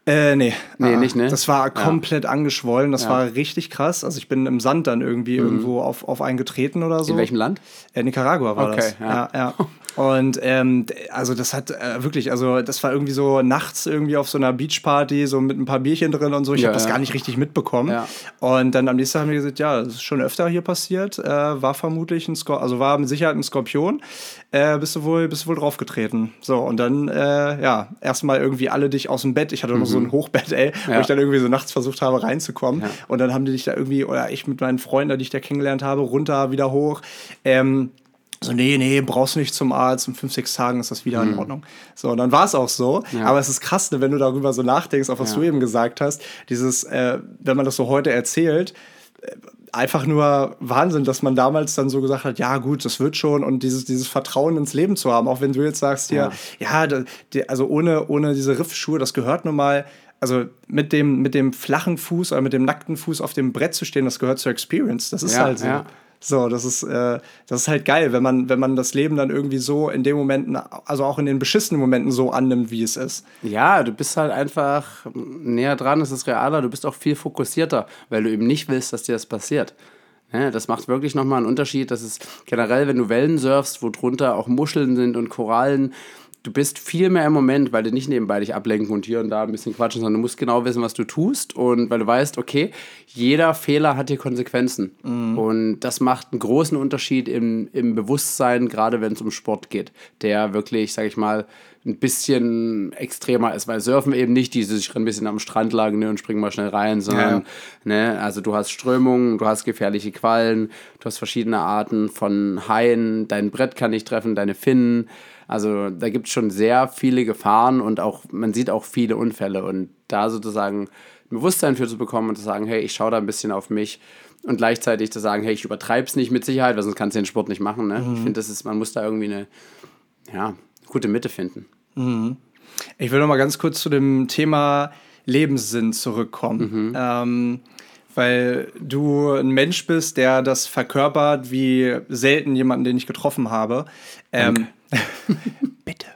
Äh, nee. Nee, Ah, nicht, ne? Das war komplett angeschwollen. Das Ja. war richtig krass. Also ich bin im Sand dann irgendwie irgendwo auf, auf einen getreten oder so. In welchem Land? Äh, Nicaragua war Okay, das. ja. ja. Und ähm, also das hat äh, wirklich, also das war irgendwie so nachts irgendwie auf so einer Beachparty, so mit ein paar Bierchen drin und so. Ich Ja, habe das ja. gar nicht richtig mitbekommen. Ja. Und dann am nächsten Tag haben wir gesagt, ja, das ist schon öfter hier passiert. Äh, war vermutlich ein Skor also war mit Sicherheit ein Skorpion. Äh, bist du wohl, bist du wohl draufgetreten. So, und dann, äh, ja, erstmal irgendwie alle dich aus dem Bett. Ich hatte noch so ein Hochbett, ey, wo Mhm. Ja. ich dann irgendwie so nachts versucht habe reinzukommen. Ja. Und dann haben die dich da irgendwie, oder ich mit meinen Freunden, die ich da kennengelernt habe, runter, wieder hoch. Ähm, so, nee, nee, brauchst du nicht zum Arzt. In fünf, sechs Tagen ist das wieder in Ordnung. So, und dann war es auch so. Mhm. Ja. Aber es ist krass, ne, wenn du darüber so nachdenkst, auch was Ja. du eben gesagt hast, dieses, äh, wenn man das so heute erzählt, äh, einfach nur Wahnsinn, dass man damals dann so gesagt hat, ja gut, das wird schon und dieses, dieses Vertrauen ins Leben zu haben, auch wenn du jetzt sagst ja, da, die, also ohne, ohne diese Riffschuhe, das gehört nun mal, also mit dem, mit dem flachen Fuß oder mit dem nackten Fuß auf dem Brett zu stehen, das gehört zur Experience. Das ist Ja, halt so. ja. So, das ist, äh, das ist halt geil, wenn man, wenn man das Leben dann irgendwie so in den Momenten, also auch in den beschissenen Momenten so annimmt, wie es ist. Ja, du bist halt einfach näher dran, es ist realer, du bist auch viel fokussierter, weil du eben nicht willst, dass dir das passiert. Ja, das macht wirklich nochmal einen Unterschied. Das ist generell, wenn du Wellen surfst, wo drunter auch Muscheln sind und Korallen, du bist viel mehr im Moment, weil du nicht nebenbei dich ablenken und hier und da ein bisschen quatschen, sondern du musst genau wissen, was du tust und weil du weißt, okay, jeder Fehler hat hier Konsequenzen. Und das macht einen großen Unterschied im, im Bewusstsein, gerade wenn es um Sport geht, der wirklich, sag ich mal, ein bisschen extremer ist, weil Surfen eben nicht dieses, ich renn ein bisschen am Strand lang ne, und spring mal schnell rein, sondern, ne, also du hast Strömungen, du hast gefährliche Quallen, du hast verschiedene Arten von Haien, dein Brett kann nicht treffen, deine Finnen, also da gibt es schon sehr viele Gefahren und auch, man sieht auch viele Unfälle und da sozusagen ein Bewusstsein für zu bekommen und zu sagen, hey, ich schaue da ein bisschen auf mich und gleichzeitig zu sagen, hey, ich übertreibe es nicht mit Sicherheit, weil sonst kannst du den Sport nicht machen. Ne? Ich finde, das ist, man muss da irgendwie eine ja, gute Mitte finden. Ich will noch mal ganz kurz zu dem Thema Lebenssinn zurückkommen. Ähm, weil du ein Mensch bist, der das verkörpert wie selten jemanden, den ich getroffen habe. Ähm, bitte.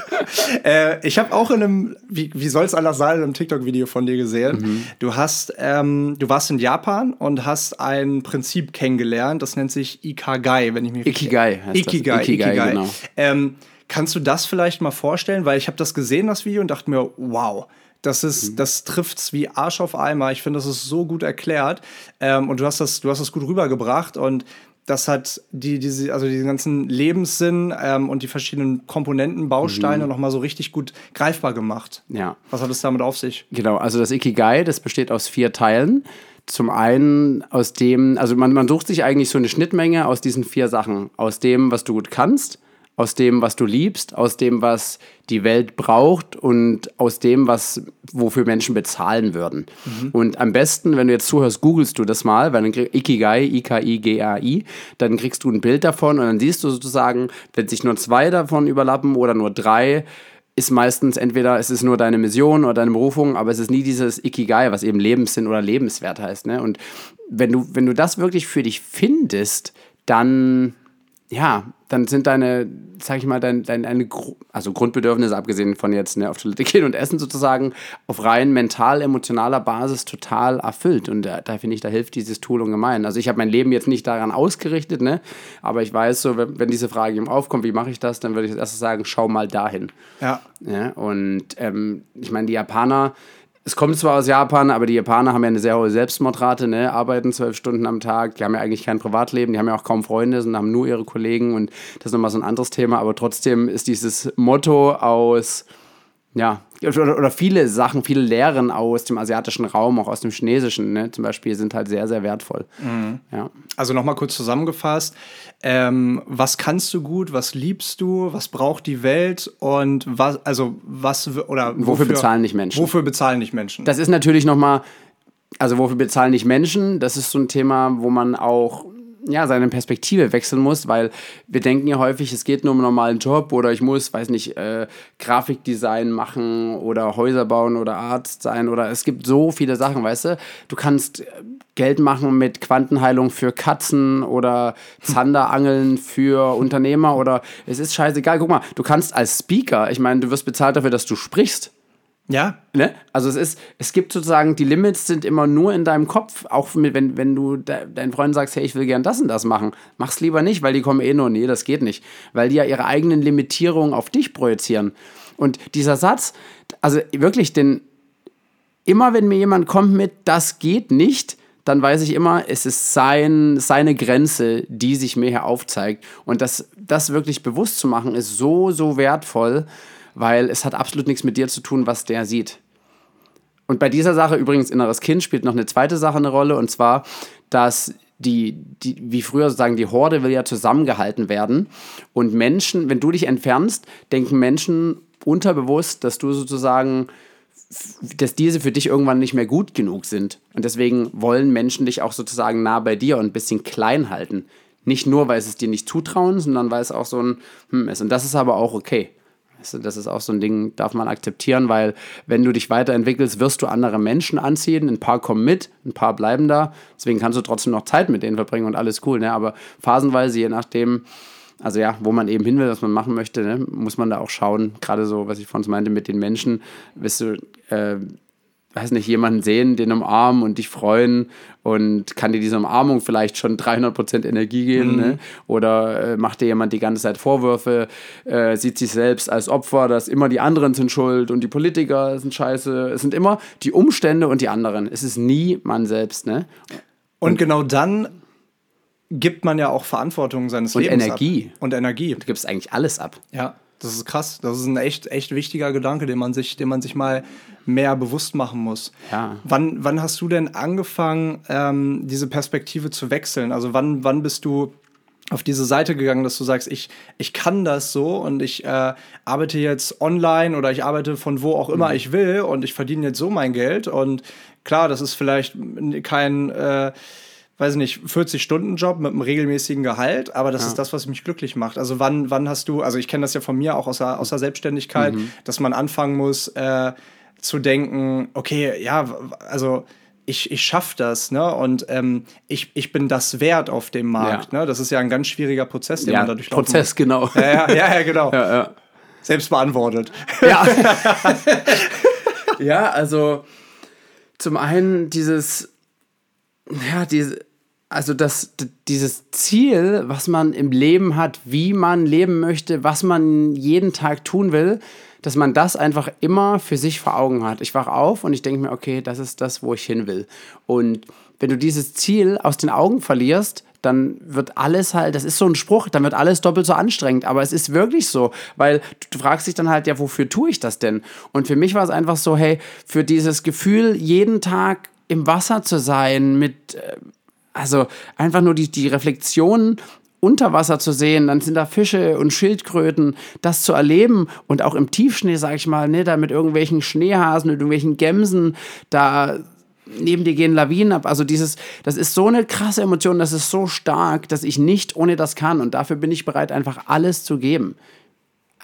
äh, ich habe auch in einem, wie, wie soll es anders sein, in einem TikTok-Video von dir gesehen. Du hast, ähm, du warst in Japan und hast ein Prinzip kennengelernt, das nennt sich Ikigai, wenn ich mich richtig- Ikigai heißt das. Ikigai, Ikigai, Ikigai. genau. Ähm, kannst du das vielleicht mal vorstellen? Weil ich habe das gesehen, das Video, und dachte mir, wow, das Mhm. ist, das trifft's wie Arsch auf Eimer. Ich finde, das ist so gut erklärt. Ähm, und du hast das, du hast das gut rübergebracht und das hat die, diese, also diesen ganzen Lebenssinn ähm, und die verschiedenen Komponenten, Bausteine Mhm. noch mal so richtig gut greifbar gemacht. Ja. Was hat es damit auf sich? Genau, also das Ikigai, das besteht aus vier Teilen. Zum einen aus dem, also man, man sucht sich eigentlich so eine Schnittmenge aus diesen vier Sachen. Aus dem, was du gut kannst, aus dem, was du liebst, aus dem, was die Welt braucht und aus dem, was, wofür Menschen bezahlen würden. Und am besten, wenn du jetzt zuhörst, googelst du das mal, weil dann krieg, Ikigai, I-K-I-G-A-I, dann kriegst du ein Bild davon und dann siehst du sozusagen, wenn sich nur zwei davon überlappen oder nur drei, ist meistens entweder es ist nur deine Mission oder deine Berufung, aber es ist nie dieses Ikigai, was eben Lebenssinn oder lebenswert heißt. Ne? Und wenn du, wenn du das wirklich für dich findest, dann ja, dann sind deine, sag ich mal, dein, dein, deine also Grundbedürfnisse, abgesehen von jetzt ne, auf Toilette gehen und essen sozusagen, auf rein mental-emotionaler Basis total erfüllt. Und da, da finde ich, da hilft dieses Tool ungemein. Also ich habe mein Leben jetzt nicht daran ausgerichtet, ne? aber ich weiß so, wenn, wenn diese Frage ihm aufkommt, wie mache ich das, dann würde ich als erstes sagen, schau mal dahin. Ja. Ja, und ähm, ich meine, die Japaner, es kommt zwar aus Japan, aber die Japaner haben ja eine sehr hohe Selbstmordrate, ne? arbeiten zwölf Stunden am Tag, die haben ja eigentlich kein Privatleben, die haben ja auch kaum Freunde, sondern haben nur ihre Kollegen und das ist nochmal so ein anderes Thema, aber trotzdem ist dieses Motto aus, ja, oder, oder viele Sachen, viele Lehren aus dem asiatischen Raum, auch aus dem chinesischen, ne? zum Beispiel, sind halt sehr, sehr wertvoll. Ja. Also nochmal kurz zusammengefasst. Ähm, was kannst du gut, was liebst du, was braucht die Welt und was, also was oder Wofür bezahlen nicht Menschen? Wofür bezahlen nicht Menschen? Das ist natürlich nochmal, also wofür bezahlen nicht Menschen? Das ist so ein Thema, wo man auch ja, seine Perspektive wechseln muss, weil wir denken ja häufig, es geht nur um einen normalen Job oder ich muss, weiß nicht, äh, Grafikdesign machen oder Häuser bauen oder Arzt sein oder es gibt so viele Sachen, weißt du? Du kannst Geld machen mit Quantenheilung für Katzen oder Zanderangeln für Unternehmer oder es ist scheißegal. Guck mal, du kannst als Speaker, ich meine, du wirst bezahlt dafür, dass du sprichst. Ja. Ne? Also es ist, es gibt sozusagen, die Limits sind immer nur in deinem Kopf. Auch mit, wenn, wenn du de, deinen Freunden sagst, hey, ich will gern das und das machen, mach's lieber nicht, weil die kommen eh nur, nee, das geht nicht. Weil die ja ihre eigenen Limitierungen auf dich projizieren. Und dieser Satz, also wirklich, denn immer wenn mir jemand kommt mit, das geht nicht, dann weiß ich immer, es ist sein, seine Grenze, die sich mir hier aufzeigt. Und das, das wirklich bewusst zu machen, ist so, so wertvoll weil es hat absolut nichts mit dir zu tun, was der sieht. Und bei dieser Sache übrigens inneres Kind spielt noch eine zweite Sache eine Rolle und zwar, dass die, die, wie früher sozusagen, die Horde will ja zusammengehalten werden. Und Menschen, wenn du dich entfernst, denken Menschen unterbewusst, dass du sozusagen, dass diese für dich irgendwann nicht mehr gut genug sind. Und deswegen wollen Menschen dich auch sozusagen nah bei dir und ein bisschen klein halten. Nicht nur, weil sie es dir nicht zutrauen, sondern weil es auch so ein Hm ist. Und das ist aber auch okay. Das ist auch so ein Ding, darf man akzeptieren, weil wenn du dich weiterentwickelst, wirst du andere Menschen anziehen. Ein paar kommen mit, ein paar bleiben da. Deswegen kannst du trotzdem noch Zeit mit denen verbringen und alles cool. Ne? Aber phasenweise, je nachdem, also ja, wo man eben hin will, was man machen möchte, ne, muss man da auch schauen. Gerade so, was ich vorhin meinte mit den Menschen, wirst du, äh, weiß nicht, jemanden sehen, den umarmen und dich freuen und kann dir diese Umarmung vielleicht schon 300% Energie geben mhm. ne? oder äh, macht dir jemand die ganze Zeit Vorwürfe, äh, sieht sich selbst als Opfer, dass immer die anderen sind schuld und die Politiker sind scheiße. Es sind immer die Umstände und die anderen. Es ist nie man selbst. Ne? Und, und genau dann gibt man ja auch Verantwortung seines und Lebens Energie. Ab. Und Energie. Du gibst eigentlich alles ab. Ja. Das ist krass. Das ist ein echt, echt wichtiger Gedanke, den man sich, den man sich mal mehr bewusst machen muss. Ja. Wann, wann hast du denn angefangen, ähm, diese Perspektive zu wechseln? Also wann, wann bist du auf diese Seite gegangen, dass du sagst, ich, ich kann das so und ich äh, arbeite jetzt online oder ich arbeite von wo auch immer mhm. ich will und ich verdiene jetzt so mein Geld. Und klar, das ist vielleicht kein äh, weiß nicht, 40-Stunden-Job mit einem regelmäßigen Gehalt, aber das ja. ist das, was mich glücklich macht. Also wann, wann hast du, also ich kenne das ja von mir auch aus der, aus der Selbstständigkeit, mhm. dass man anfangen muss äh, zu denken, okay, ja, also ich, ich schaffe das, ne? Und ähm, ich, ich bin das wert auf dem Markt. Ja. Ne? Das ist ja ein ganz schwieriger Prozess, den ja, man dadurch Prozess, genau. Ja, ja, ja, genau. Ja. Selbst beantwortet. Ja. ja, also zum einen dieses, ja, diese, also das, dieses Ziel, was man im Leben hat, wie man leben möchte, was man jeden Tag tun will, dass man das einfach immer für sich vor Augen hat. Ich wache auf und ich denke mir, okay, das ist das, wo ich hin will. Und wenn du dieses Ziel aus den Augen verlierst, dann wird alles halt, das ist so ein Spruch, dann wird alles doppelt so anstrengend. Aber es ist wirklich so, weil du fragst dich dann halt, ja, wofür tue ich das denn? Und für mich war es einfach so, hey, für dieses Gefühl, jeden Tag im Wasser zu sein, mit, äh, also einfach nur die, die Reflexion unter Wasser zu sehen, dann sind da Fische und Schildkröten, das zu erleben und auch im Tiefschnee, sag ich mal, ne, da mit irgendwelchen Schneehasen, mit irgendwelchen Gämsen, da neben dir gehen Lawinen ab. Also dieses, das ist so eine krasse Emotion, das ist so stark, dass ich nicht ohne das kann und dafür bin ich bereit, einfach alles zu geben.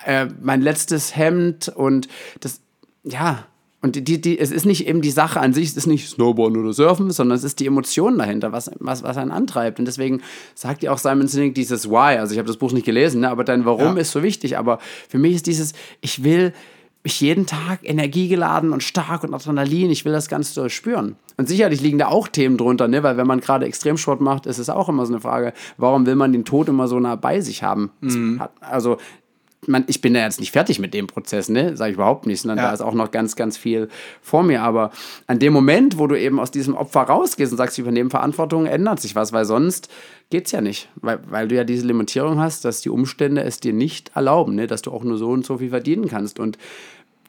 Äh, mein letztes Hemd und das, ja, und die, die, es ist nicht eben die Sache an sich, es ist nicht Snowboarden oder Surfen, sondern es ist die Emotion dahinter, was, was, was einen antreibt. Und deswegen sagt ja auch Simon Sinek dieses Why. Also ich habe das Buch nicht gelesen, ne, aber dein Warum ja. ist so wichtig. Aber für mich ist dieses, ich will mich jeden Tag energiegeladen und stark und Adrenalin, ich will das ganz doll spüren. Und sicherlich liegen da auch Themen drunter, ne? weil wenn man gerade Extremsport macht, ist es auch immer so eine Frage, warum will man den Tod immer so nah bei sich haben? Mhm. Also man, ich bin ja jetzt nicht fertig mit dem Prozess, ne? Sage ich überhaupt nicht, sondern ja. da ist auch noch ganz, ganz viel vor mir. Aber an dem Moment, wo du eben aus diesem Opfer rausgehst und sagst, ich übernehme Verantwortung, ändert sich was, weil sonst geht es ja nicht. Weil, weil du ja diese Limitierung hast, dass die Umstände es dir nicht erlauben, ne? dass du auch nur so und so viel verdienen kannst. Und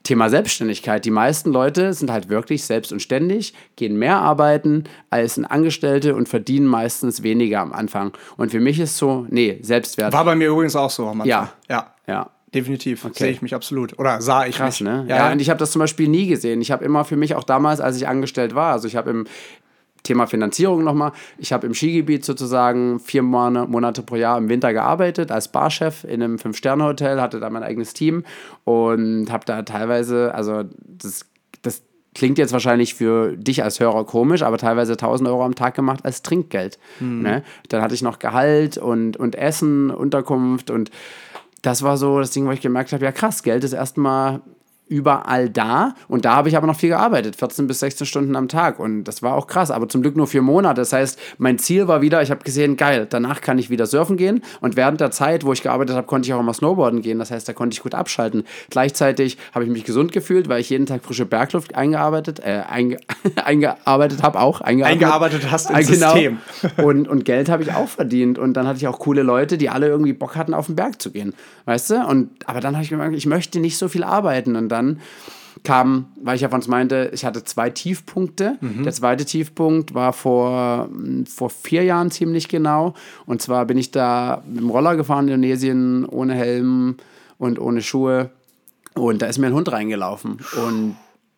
Thema Selbstständigkeit. Die meisten Leute sind halt wirklich selbst und ständig, gehen mehr arbeiten als ein Angestellte und verdienen meistens weniger am Anfang. Und für mich ist so, nee, Selbstwert. War bei mir übrigens auch so am Anfang. Ja. Ja. Ja. Definitiv, okay. sehe ich mich absolut. Oder sah ich Krass, mich. ne? Ja, ja, und ich habe das zum Beispiel nie gesehen. Ich habe immer für mich auch damals, als ich angestellt war, also ich habe im Thema Finanzierung nochmal. Ich habe im Skigebiet sozusagen vier Monate pro Jahr im Winter gearbeitet als Barchef in einem Fünf-Sterne-Hotel, hatte da mein eigenes Team und habe da teilweise, also das, das klingt jetzt wahrscheinlich für dich als Hörer komisch, aber teilweise 1000 Euro am Tag gemacht als Trinkgeld. Mhm. Ne? Dann hatte ich noch Gehalt und, und Essen, Unterkunft und das war so das Ding, wo ich gemerkt habe, ja krass, Geld ist erstmal überall da. Und da habe ich aber noch viel gearbeitet, 14 bis 16 Stunden am Tag. Und das war auch krass, aber zum Glück nur vier Monate. Das heißt, mein Ziel war wieder, ich habe gesehen, geil, danach kann ich wieder surfen gehen. Und während der Zeit, wo ich gearbeitet habe, konnte ich auch immer Snowboarden gehen. Das heißt, da konnte ich gut abschalten. Gleichzeitig habe ich mich gesund gefühlt, weil ich jeden Tag frische Bergluft eingearbeitet, äh, einge eingearbeitet habe, auch. Eingearbeitet, eingearbeitet hast ins genau. System. Und, und Geld habe ich auch verdient. Und dann hatte ich auch coole Leute, die alle irgendwie Bock hatten, auf den Berg zu gehen. Weißt du? Und, aber dann habe ich gemerkt, ich möchte nicht so viel arbeiten. Und dann kam, weil ich ja von uns meinte, ich hatte zwei Tiefpunkte. Mhm. Der zweite Tiefpunkt war vor, vor vier Jahren ziemlich genau. Und zwar bin ich da mit dem Roller gefahren in Indonesien, ohne Helm und ohne Schuhe. Und da ist mir ein Hund reingelaufen. Und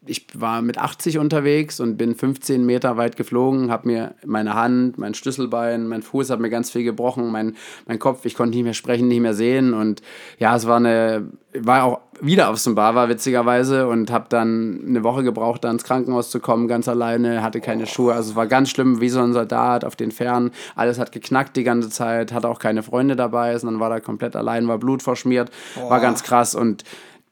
ich war mit 80 unterwegs und bin 15 Meter weit geflogen, habe mir meine Hand, mein Schlüsselbein, mein Fuß hat mir ganz viel gebrochen, mein, mein Kopf, ich konnte nicht mehr sprechen, nicht mehr sehen und ja, es war eine, war auch wieder auf Sumbawa witzigerweise und habe dann eine Woche gebraucht, da ins Krankenhaus zu kommen, ganz alleine, hatte keine Schuhe, also es war ganz schlimm, wie so ein Soldat auf den Fern, alles hat geknackt die ganze Zeit, hatte auch keine Freunde dabei, sondern war da komplett allein, war Blut verschmiert, war ganz krass und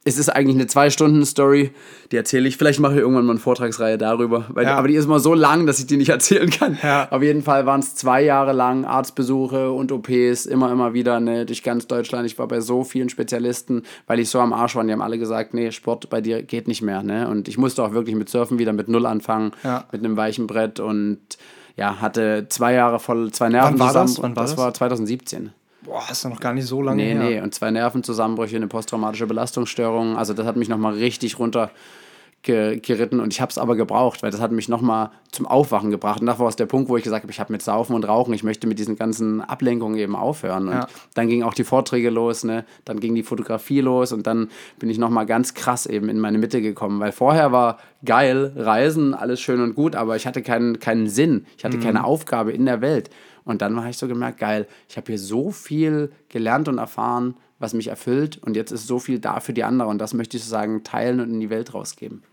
es ist eigentlich eine Zwei-Stunden-Story, die erzähle ich. Vielleicht mache ich irgendwann mal eine Vortragsreihe darüber. Weil, ja. Aber die ist mal so lang, dass ich die nicht erzählen kann. Ja. Auf jeden Fall waren es zwei Jahre lang Arztbesuche und OPs, immer, immer wieder ne, durch ganz Deutschland. Ich war bei so vielen Spezialisten, weil ich so am Arsch war. Und die haben alle gesagt, nee, Sport bei dir geht nicht mehr. Ne? Und ich musste auch wirklich mit Surfen wieder mit Null anfangen, ja. mit einem weichen Brett. Und ja, hatte zwei Jahre voll, zwei Nerven Wann war zusammen. Das? Wann war das, das war 2017. Boah, ist ja noch gar nicht so lange nee, her. Nee, und zwei Nervenzusammenbrüche, eine posttraumatische Belastungsstörung. Also das hat mich nochmal richtig runter geritten und ich habe es aber gebraucht, weil das hat mich nochmal zum Aufwachen gebracht. Und das war aus der Punkt, wo ich gesagt habe, ich habe mit Saufen und Rauchen, ich möchte mit diesen ganzen Ablenkungen eben aufhören. Und ja. dann gingen auch die Vorträge los, ne? dann ging die Fotografie los und dann bin ich nochmal ganz krass eben in meine Mitte gekommen, weil vorher war geil, Reisen, alles schön und gut, aber ich hatte keinen, keinen Sinn, ich hatte mhm. keine Aufgabe in der Welt. Und dann habe ich so gemerkt, geil, ich habe hier so viel gelernt und erfahren, was mich erfüllt und jetzt ist so viel da für die anderen und das möchte ich sozusagen teilen und in die Welt rausgeben.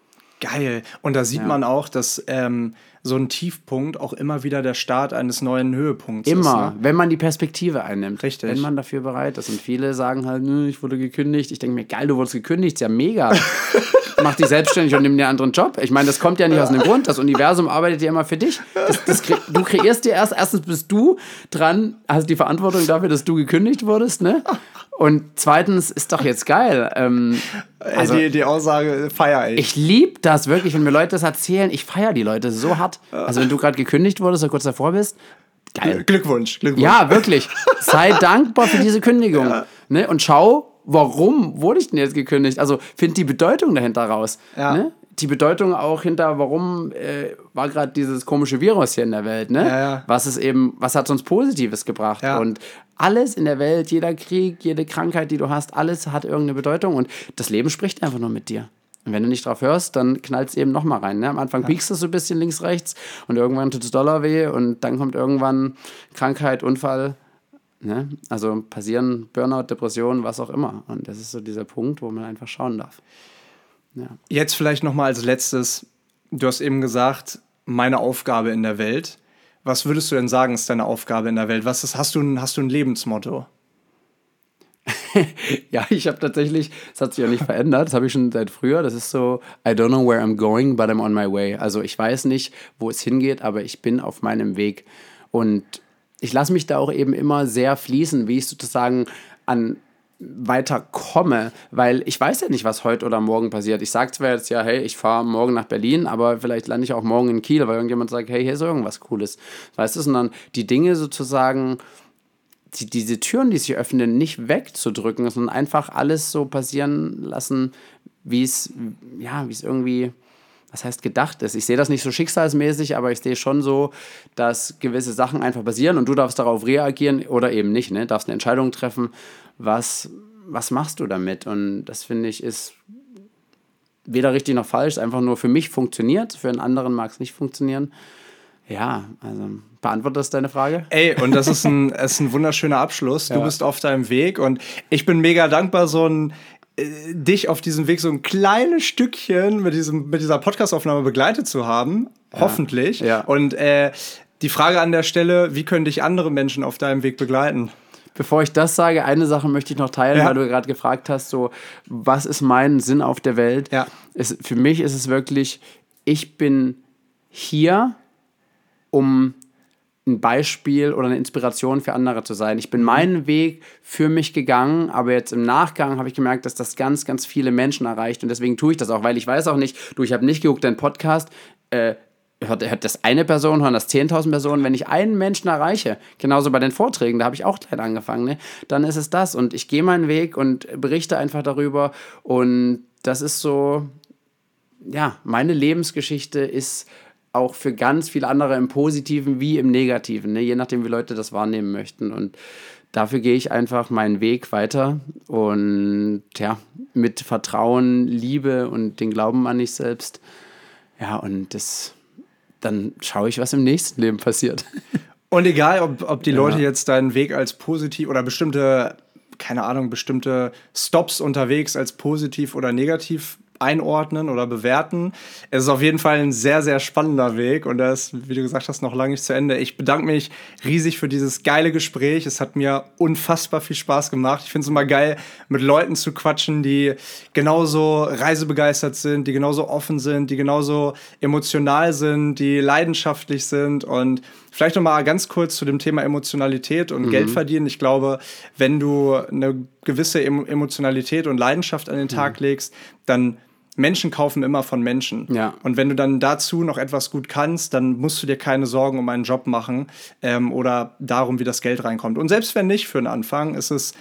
Geil. Und da sieht ja. man auch, dass ähm, so ein Tiefpunkt auch immer wieder der Start eines neuen Höhepunkts immer, ist. Immer, ne? wenn man die Perspektive einnimmt. Richtig. Wenn man dafür bereit ist. Und viele sagen halt, ich wurde gekündigt. Ich denke mir, geil, du wurdest gekündigt, ist ja mega. mach dich selbstständig und nimm dir einen anderen Job. Ich meine, das kommt ja nicht aus einem Grund. Das Universum arbeitet ja immer für dich. Das, das kre du kreierst dir erst, erstens bist du dran, hast die Verantwortung dafür, dass du gekündigt wurdest, ne? Und zweitens ist doch jetzt geil. Ähm, also, die, die Aussage feiere ich. Ich liebe das wirklich, wenn mir Leute das erzählen. Ich feiere die Leute so hart. Also wenn du gerade gekündigt wurdest oder kurz davor bist, geil. Glückwunsch, Glückwunsch. Ja, wirklich. Sei dankbar für diese Kündigung. Ja. Ne? Und schau, warum wurde ich denn jetzt gekündigt? Also find die Bedeutung dahinter raus. Ja. Ne? Die Bedeutung auch hinter, warum äh, war gerade dieses komische Virus hier in der Welt, ne? Ja, ja. Was ist eben, was hat uns Positives gebracht? Und alles in der Welt, jeder Krieg, jede Krankheit, die du hast, alles hat irgendeine Bedeutung und das Leben spricht einfach nur mit dir. Und wenn du nicht drauf hörst, dann knallt es eben nochmal rein. Ne? Am Anfang ja. piekst du so ein bisschen links, rechts und irgendwann tut es Dollar weh und dann kommt irgendwann Krankheit, Unfall Ne? Also passieren Burnout, Depressionen, was auch immer. Und das ist so dieser Punkt, wo man einfach schauen darf. Ja. Jetzt vielleicht noch mal als letztes. Du hast eben gesagt, meine Aufgabe in der Welt. Was würdest du denn sagen, ist deine Aufgabe in der Welt? Was ist, hast, du ein, hast du ein Lebensmotto? ja, ich habe tatsächlich, das hat sich ja nicht verändert, das habe ich schon seit früher. Das ist so, I don't know where I'm going, but I'm on my way. Also ich weiß nicht, wo es hingeht, aber ich bin auf meinem Weg. Und ich lasse mich da auch eben immer sehr fließen, wie ich sozusagen an weiterkomme, weil ich weiß ja nicht, was heute oder morgen passiert. Ich sage zwar jetzt ja, hey, ich fahre morgen nach Berlin, aber vielleicht lande ich auch morgen in Kiel, weil irgendjemand sagt, hey, hier ist irgendwas Cooles. Weißt du, sondern die Dinge sozusagen, die, diese Türen, die sich öffnen, nicht wegzudrücken, sondern einfach alles so passieren lassen, wie es, ja, wie es irgendwie was heißt gedacht ist. Ich sehe das nicht so schicksalsmäßig, aber ich sehe schon so, dass gewisse Sachen einfach passieren und du darfst darauf reagieren oder eben nicht. Ne? Darfst eine Entscheidung treffen, was, was machst du damit? Und das finde ich ist weder richtig noch falsch, einfach nur für mich funktioniert, für einen anderen mag es nicht funktionieren. Ja, also beantwortet das deine Frage? Ey, und das ist ein, ist ein wunderschöner Abschluss. Du Ja. bist auf deinem Weg und ich bin mega dankbar, so ein dich auf diesem Weg so ein kleines Stückchen mit, diesem, mit dieser Podcastaufnahme begleitet zu haben. Hoffentlich. Ja. Und äh, die Frage an der Stelle, wie können dich andere Menschen auf deinem Weg begleiten? Bevor ich das sage, eine Sache möchte ich noch teilen, Ja. weil du gerade gefragt hast, so, was ist mein Sinn auf der Welt? Ja. Es, für mich ist es wirklich, ich bin hier, um ein Beispiel oder eine Inspiration für andere zu sein. Ich bin meinen Weg für mich gegangen, aber jetzt im Nachgang habe ich gemerkt, dass das ganz, ganz viele Menschen erreicht und deswegen tue ich das auch, weil ich weiß auch nicht, du, ich habe nicht geguckt, dein Podcast, äh, hört, hört das eine Person, hören das 10.000 Personen. Wenn ich einen Menschen erreiche, genauso bei den Vorträgen, da habe ich auch klein angefangen, ne, dann ist es das. Und ich gehe meinen Weg und berichte einfach darüber. Und das ist so, ja, meine Lebensgeschichte ist auch für ganz viele andere im Positiven wie im Negativen, ne? je nachdem, wie Leute das wahrnehmen möchten. Und dafür gehe ich einfach meinen Weg weiter und ja, mit Vertrauen, Liebe und den Glauben an mich selbst. Ja, und das, dann schaue ich, was im nächsten Leben passiert. Und egal, ob, ob die Leute jetzt deinen Weg als positiv oder bestimmte, keine Ahnung, bestimmte Stops unterwegs als positiv oder negativ einordnen oder bewerten. Es ist auf jeden Fall ein sehr, sehr spannender Weg und er ist, wie du gesagt hast, noch lange nicht zu Ende. Ich bedanke mich riesig für dieses geile Gespräch. Es hat mir unfassbar viel Spaß gemacht. Ich finde es immer geil, mit Leuten zu quatschen, die genauso reisebegeistert sind, die genauso offen sind, die genauso emotional sind, die leidenschaftlich sind und Vielleicht noch mal ganz kurz zu dem Thema Emotionalität und Geld verdienen. Ich glaube, wenn du eine gewisse Emo- Emotionalität und Leidenschaft an den Tag legst, dann Menschen kaufen immer von Menschen. Ja. Und wenn du dann dazu noch etwas gut kannst, dann musst du dir keine Sorgen um einen Job machen ähm, oder darum, wie das Geld reinkommt. Und selbst wenn nicht für den Anfang, ist es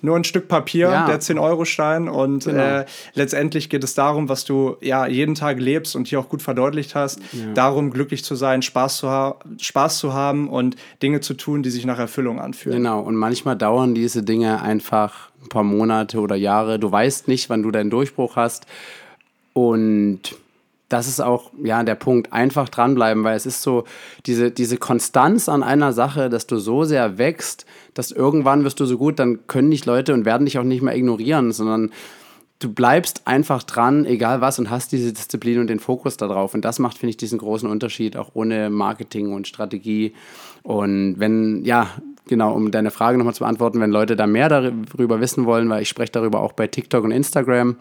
nur ein Stück Papier, Ja. der 10-Euro-Stein. Und Genau. äh, letztendlich geht es darum, was du ja jeden Tag lebst und hier auch gut verdeutlicht hast, darum glücklich zu sein, Spaß zu, ha Spaß zu haben und Dinge zu tun, die sich nach Erfüllung anfühlen. Genau, und manchmal dauern diese Dinge einfach ein paar Monate oder Jahre. Du weißt nicht, wann du deinen Durchbruch hast. Und das ist auch ja der Punkt, einfach dranbleiben, weil es ist so diese, diese Konstanz an einer Sache, dass du so sehr wächst, dass irgendwann wirst du so gut, dann können dich Leute und werden dich auch nicht mehr ignorieren, sondern du bleibst einfach dran, egal was, und hast diese Disziplin und den Fokus darauf. Und das macht, finde ich, diesen großen Unterschied, auch ohne Marketing und Strategie. Und wenn, ja, genau, um deine Frage nochmal zu beantworten, wenn Leute da mehr darüber wissen wollen, weil ich spreche darüber auch bei TikTok und Instagram,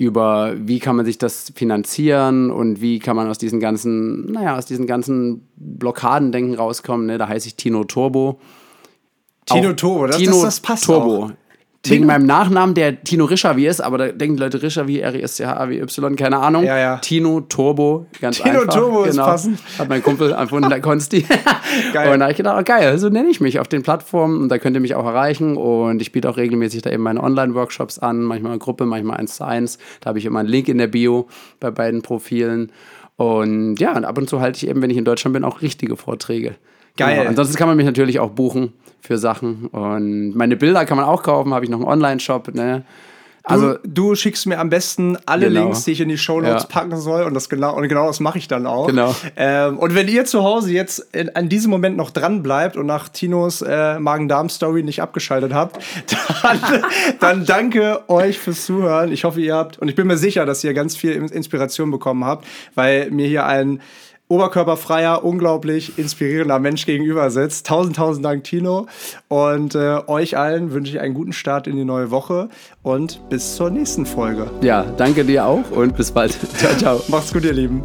über wie kann man sich das finanzieren und wie kann man aus diesen ganzen, naja, aus diesen ganzen Blockadendenken rauskommen. Ne? Da heiße ich Tino Turbo. Tino Auch Turbo, das, Tino das, das passt Turbo. auch. Wegen meinem Nachnamen, der Tino Rischavi ist, aber da denken die Leute Rischavi, R-I-S-C-H-A-W-Y, keine Ahnung. Ja, ja. Tino Turbo, ganz Tino einfach. Genau. Turbo ist passend. Hat mein Kumpel erfunden, der Konsti. Geil. Und da habe ich gedacht, oh, geil, so nenne ich mich auf den Plattformen und da könnt ihr mich auch erreichen. Und ich biete auch regelmäßig da eben meine Online-Workshops an, manchmal eine Gruppe, manchmal eins zu eins. Da habe ich immer einen Link in der Bio bei beiden Profilen. Und ja, und ab und zu halte ich eben, wenn ich in Deutschland bin, auch richtige Vorträge. Geil. Genau. Ansonsten kann man mich natürlich auch buchen für Sachen. Und meine Bilder kann man auch kaufen, habe ich noch einen Online-Shop. Ne? Also du, du schickst mir am besten alle Genau. Links, die ich in die Shownotes Ja. packen soll und das genau und genau das mache ich dann auch. Genau. Ähm, und wenn ihr zu Hause jetzt in, an diesem Moment noch dran bleibt und nach Tinos äh, Magen-Darm-Story nicht abgeschaltet habt, dann, dann danke euch fürs Zuhören. Ich hoffe, ihr habt und ich bin mir sicher, dass ihr ganz viel Inspiration bekommen habt, weil mir hier ein oberkörperfreier, unglaublich inspirierender Mensch gegenüber sitzt. Tausend, tausend Dank, Tino. Und äh, euch allen wünsche ich einen guten Start in die neue Woche und bis zur nächsten Folge. Ja, danke dir auch und bis bald. Ciao, ciao. Macht's gut, ihr Lieben.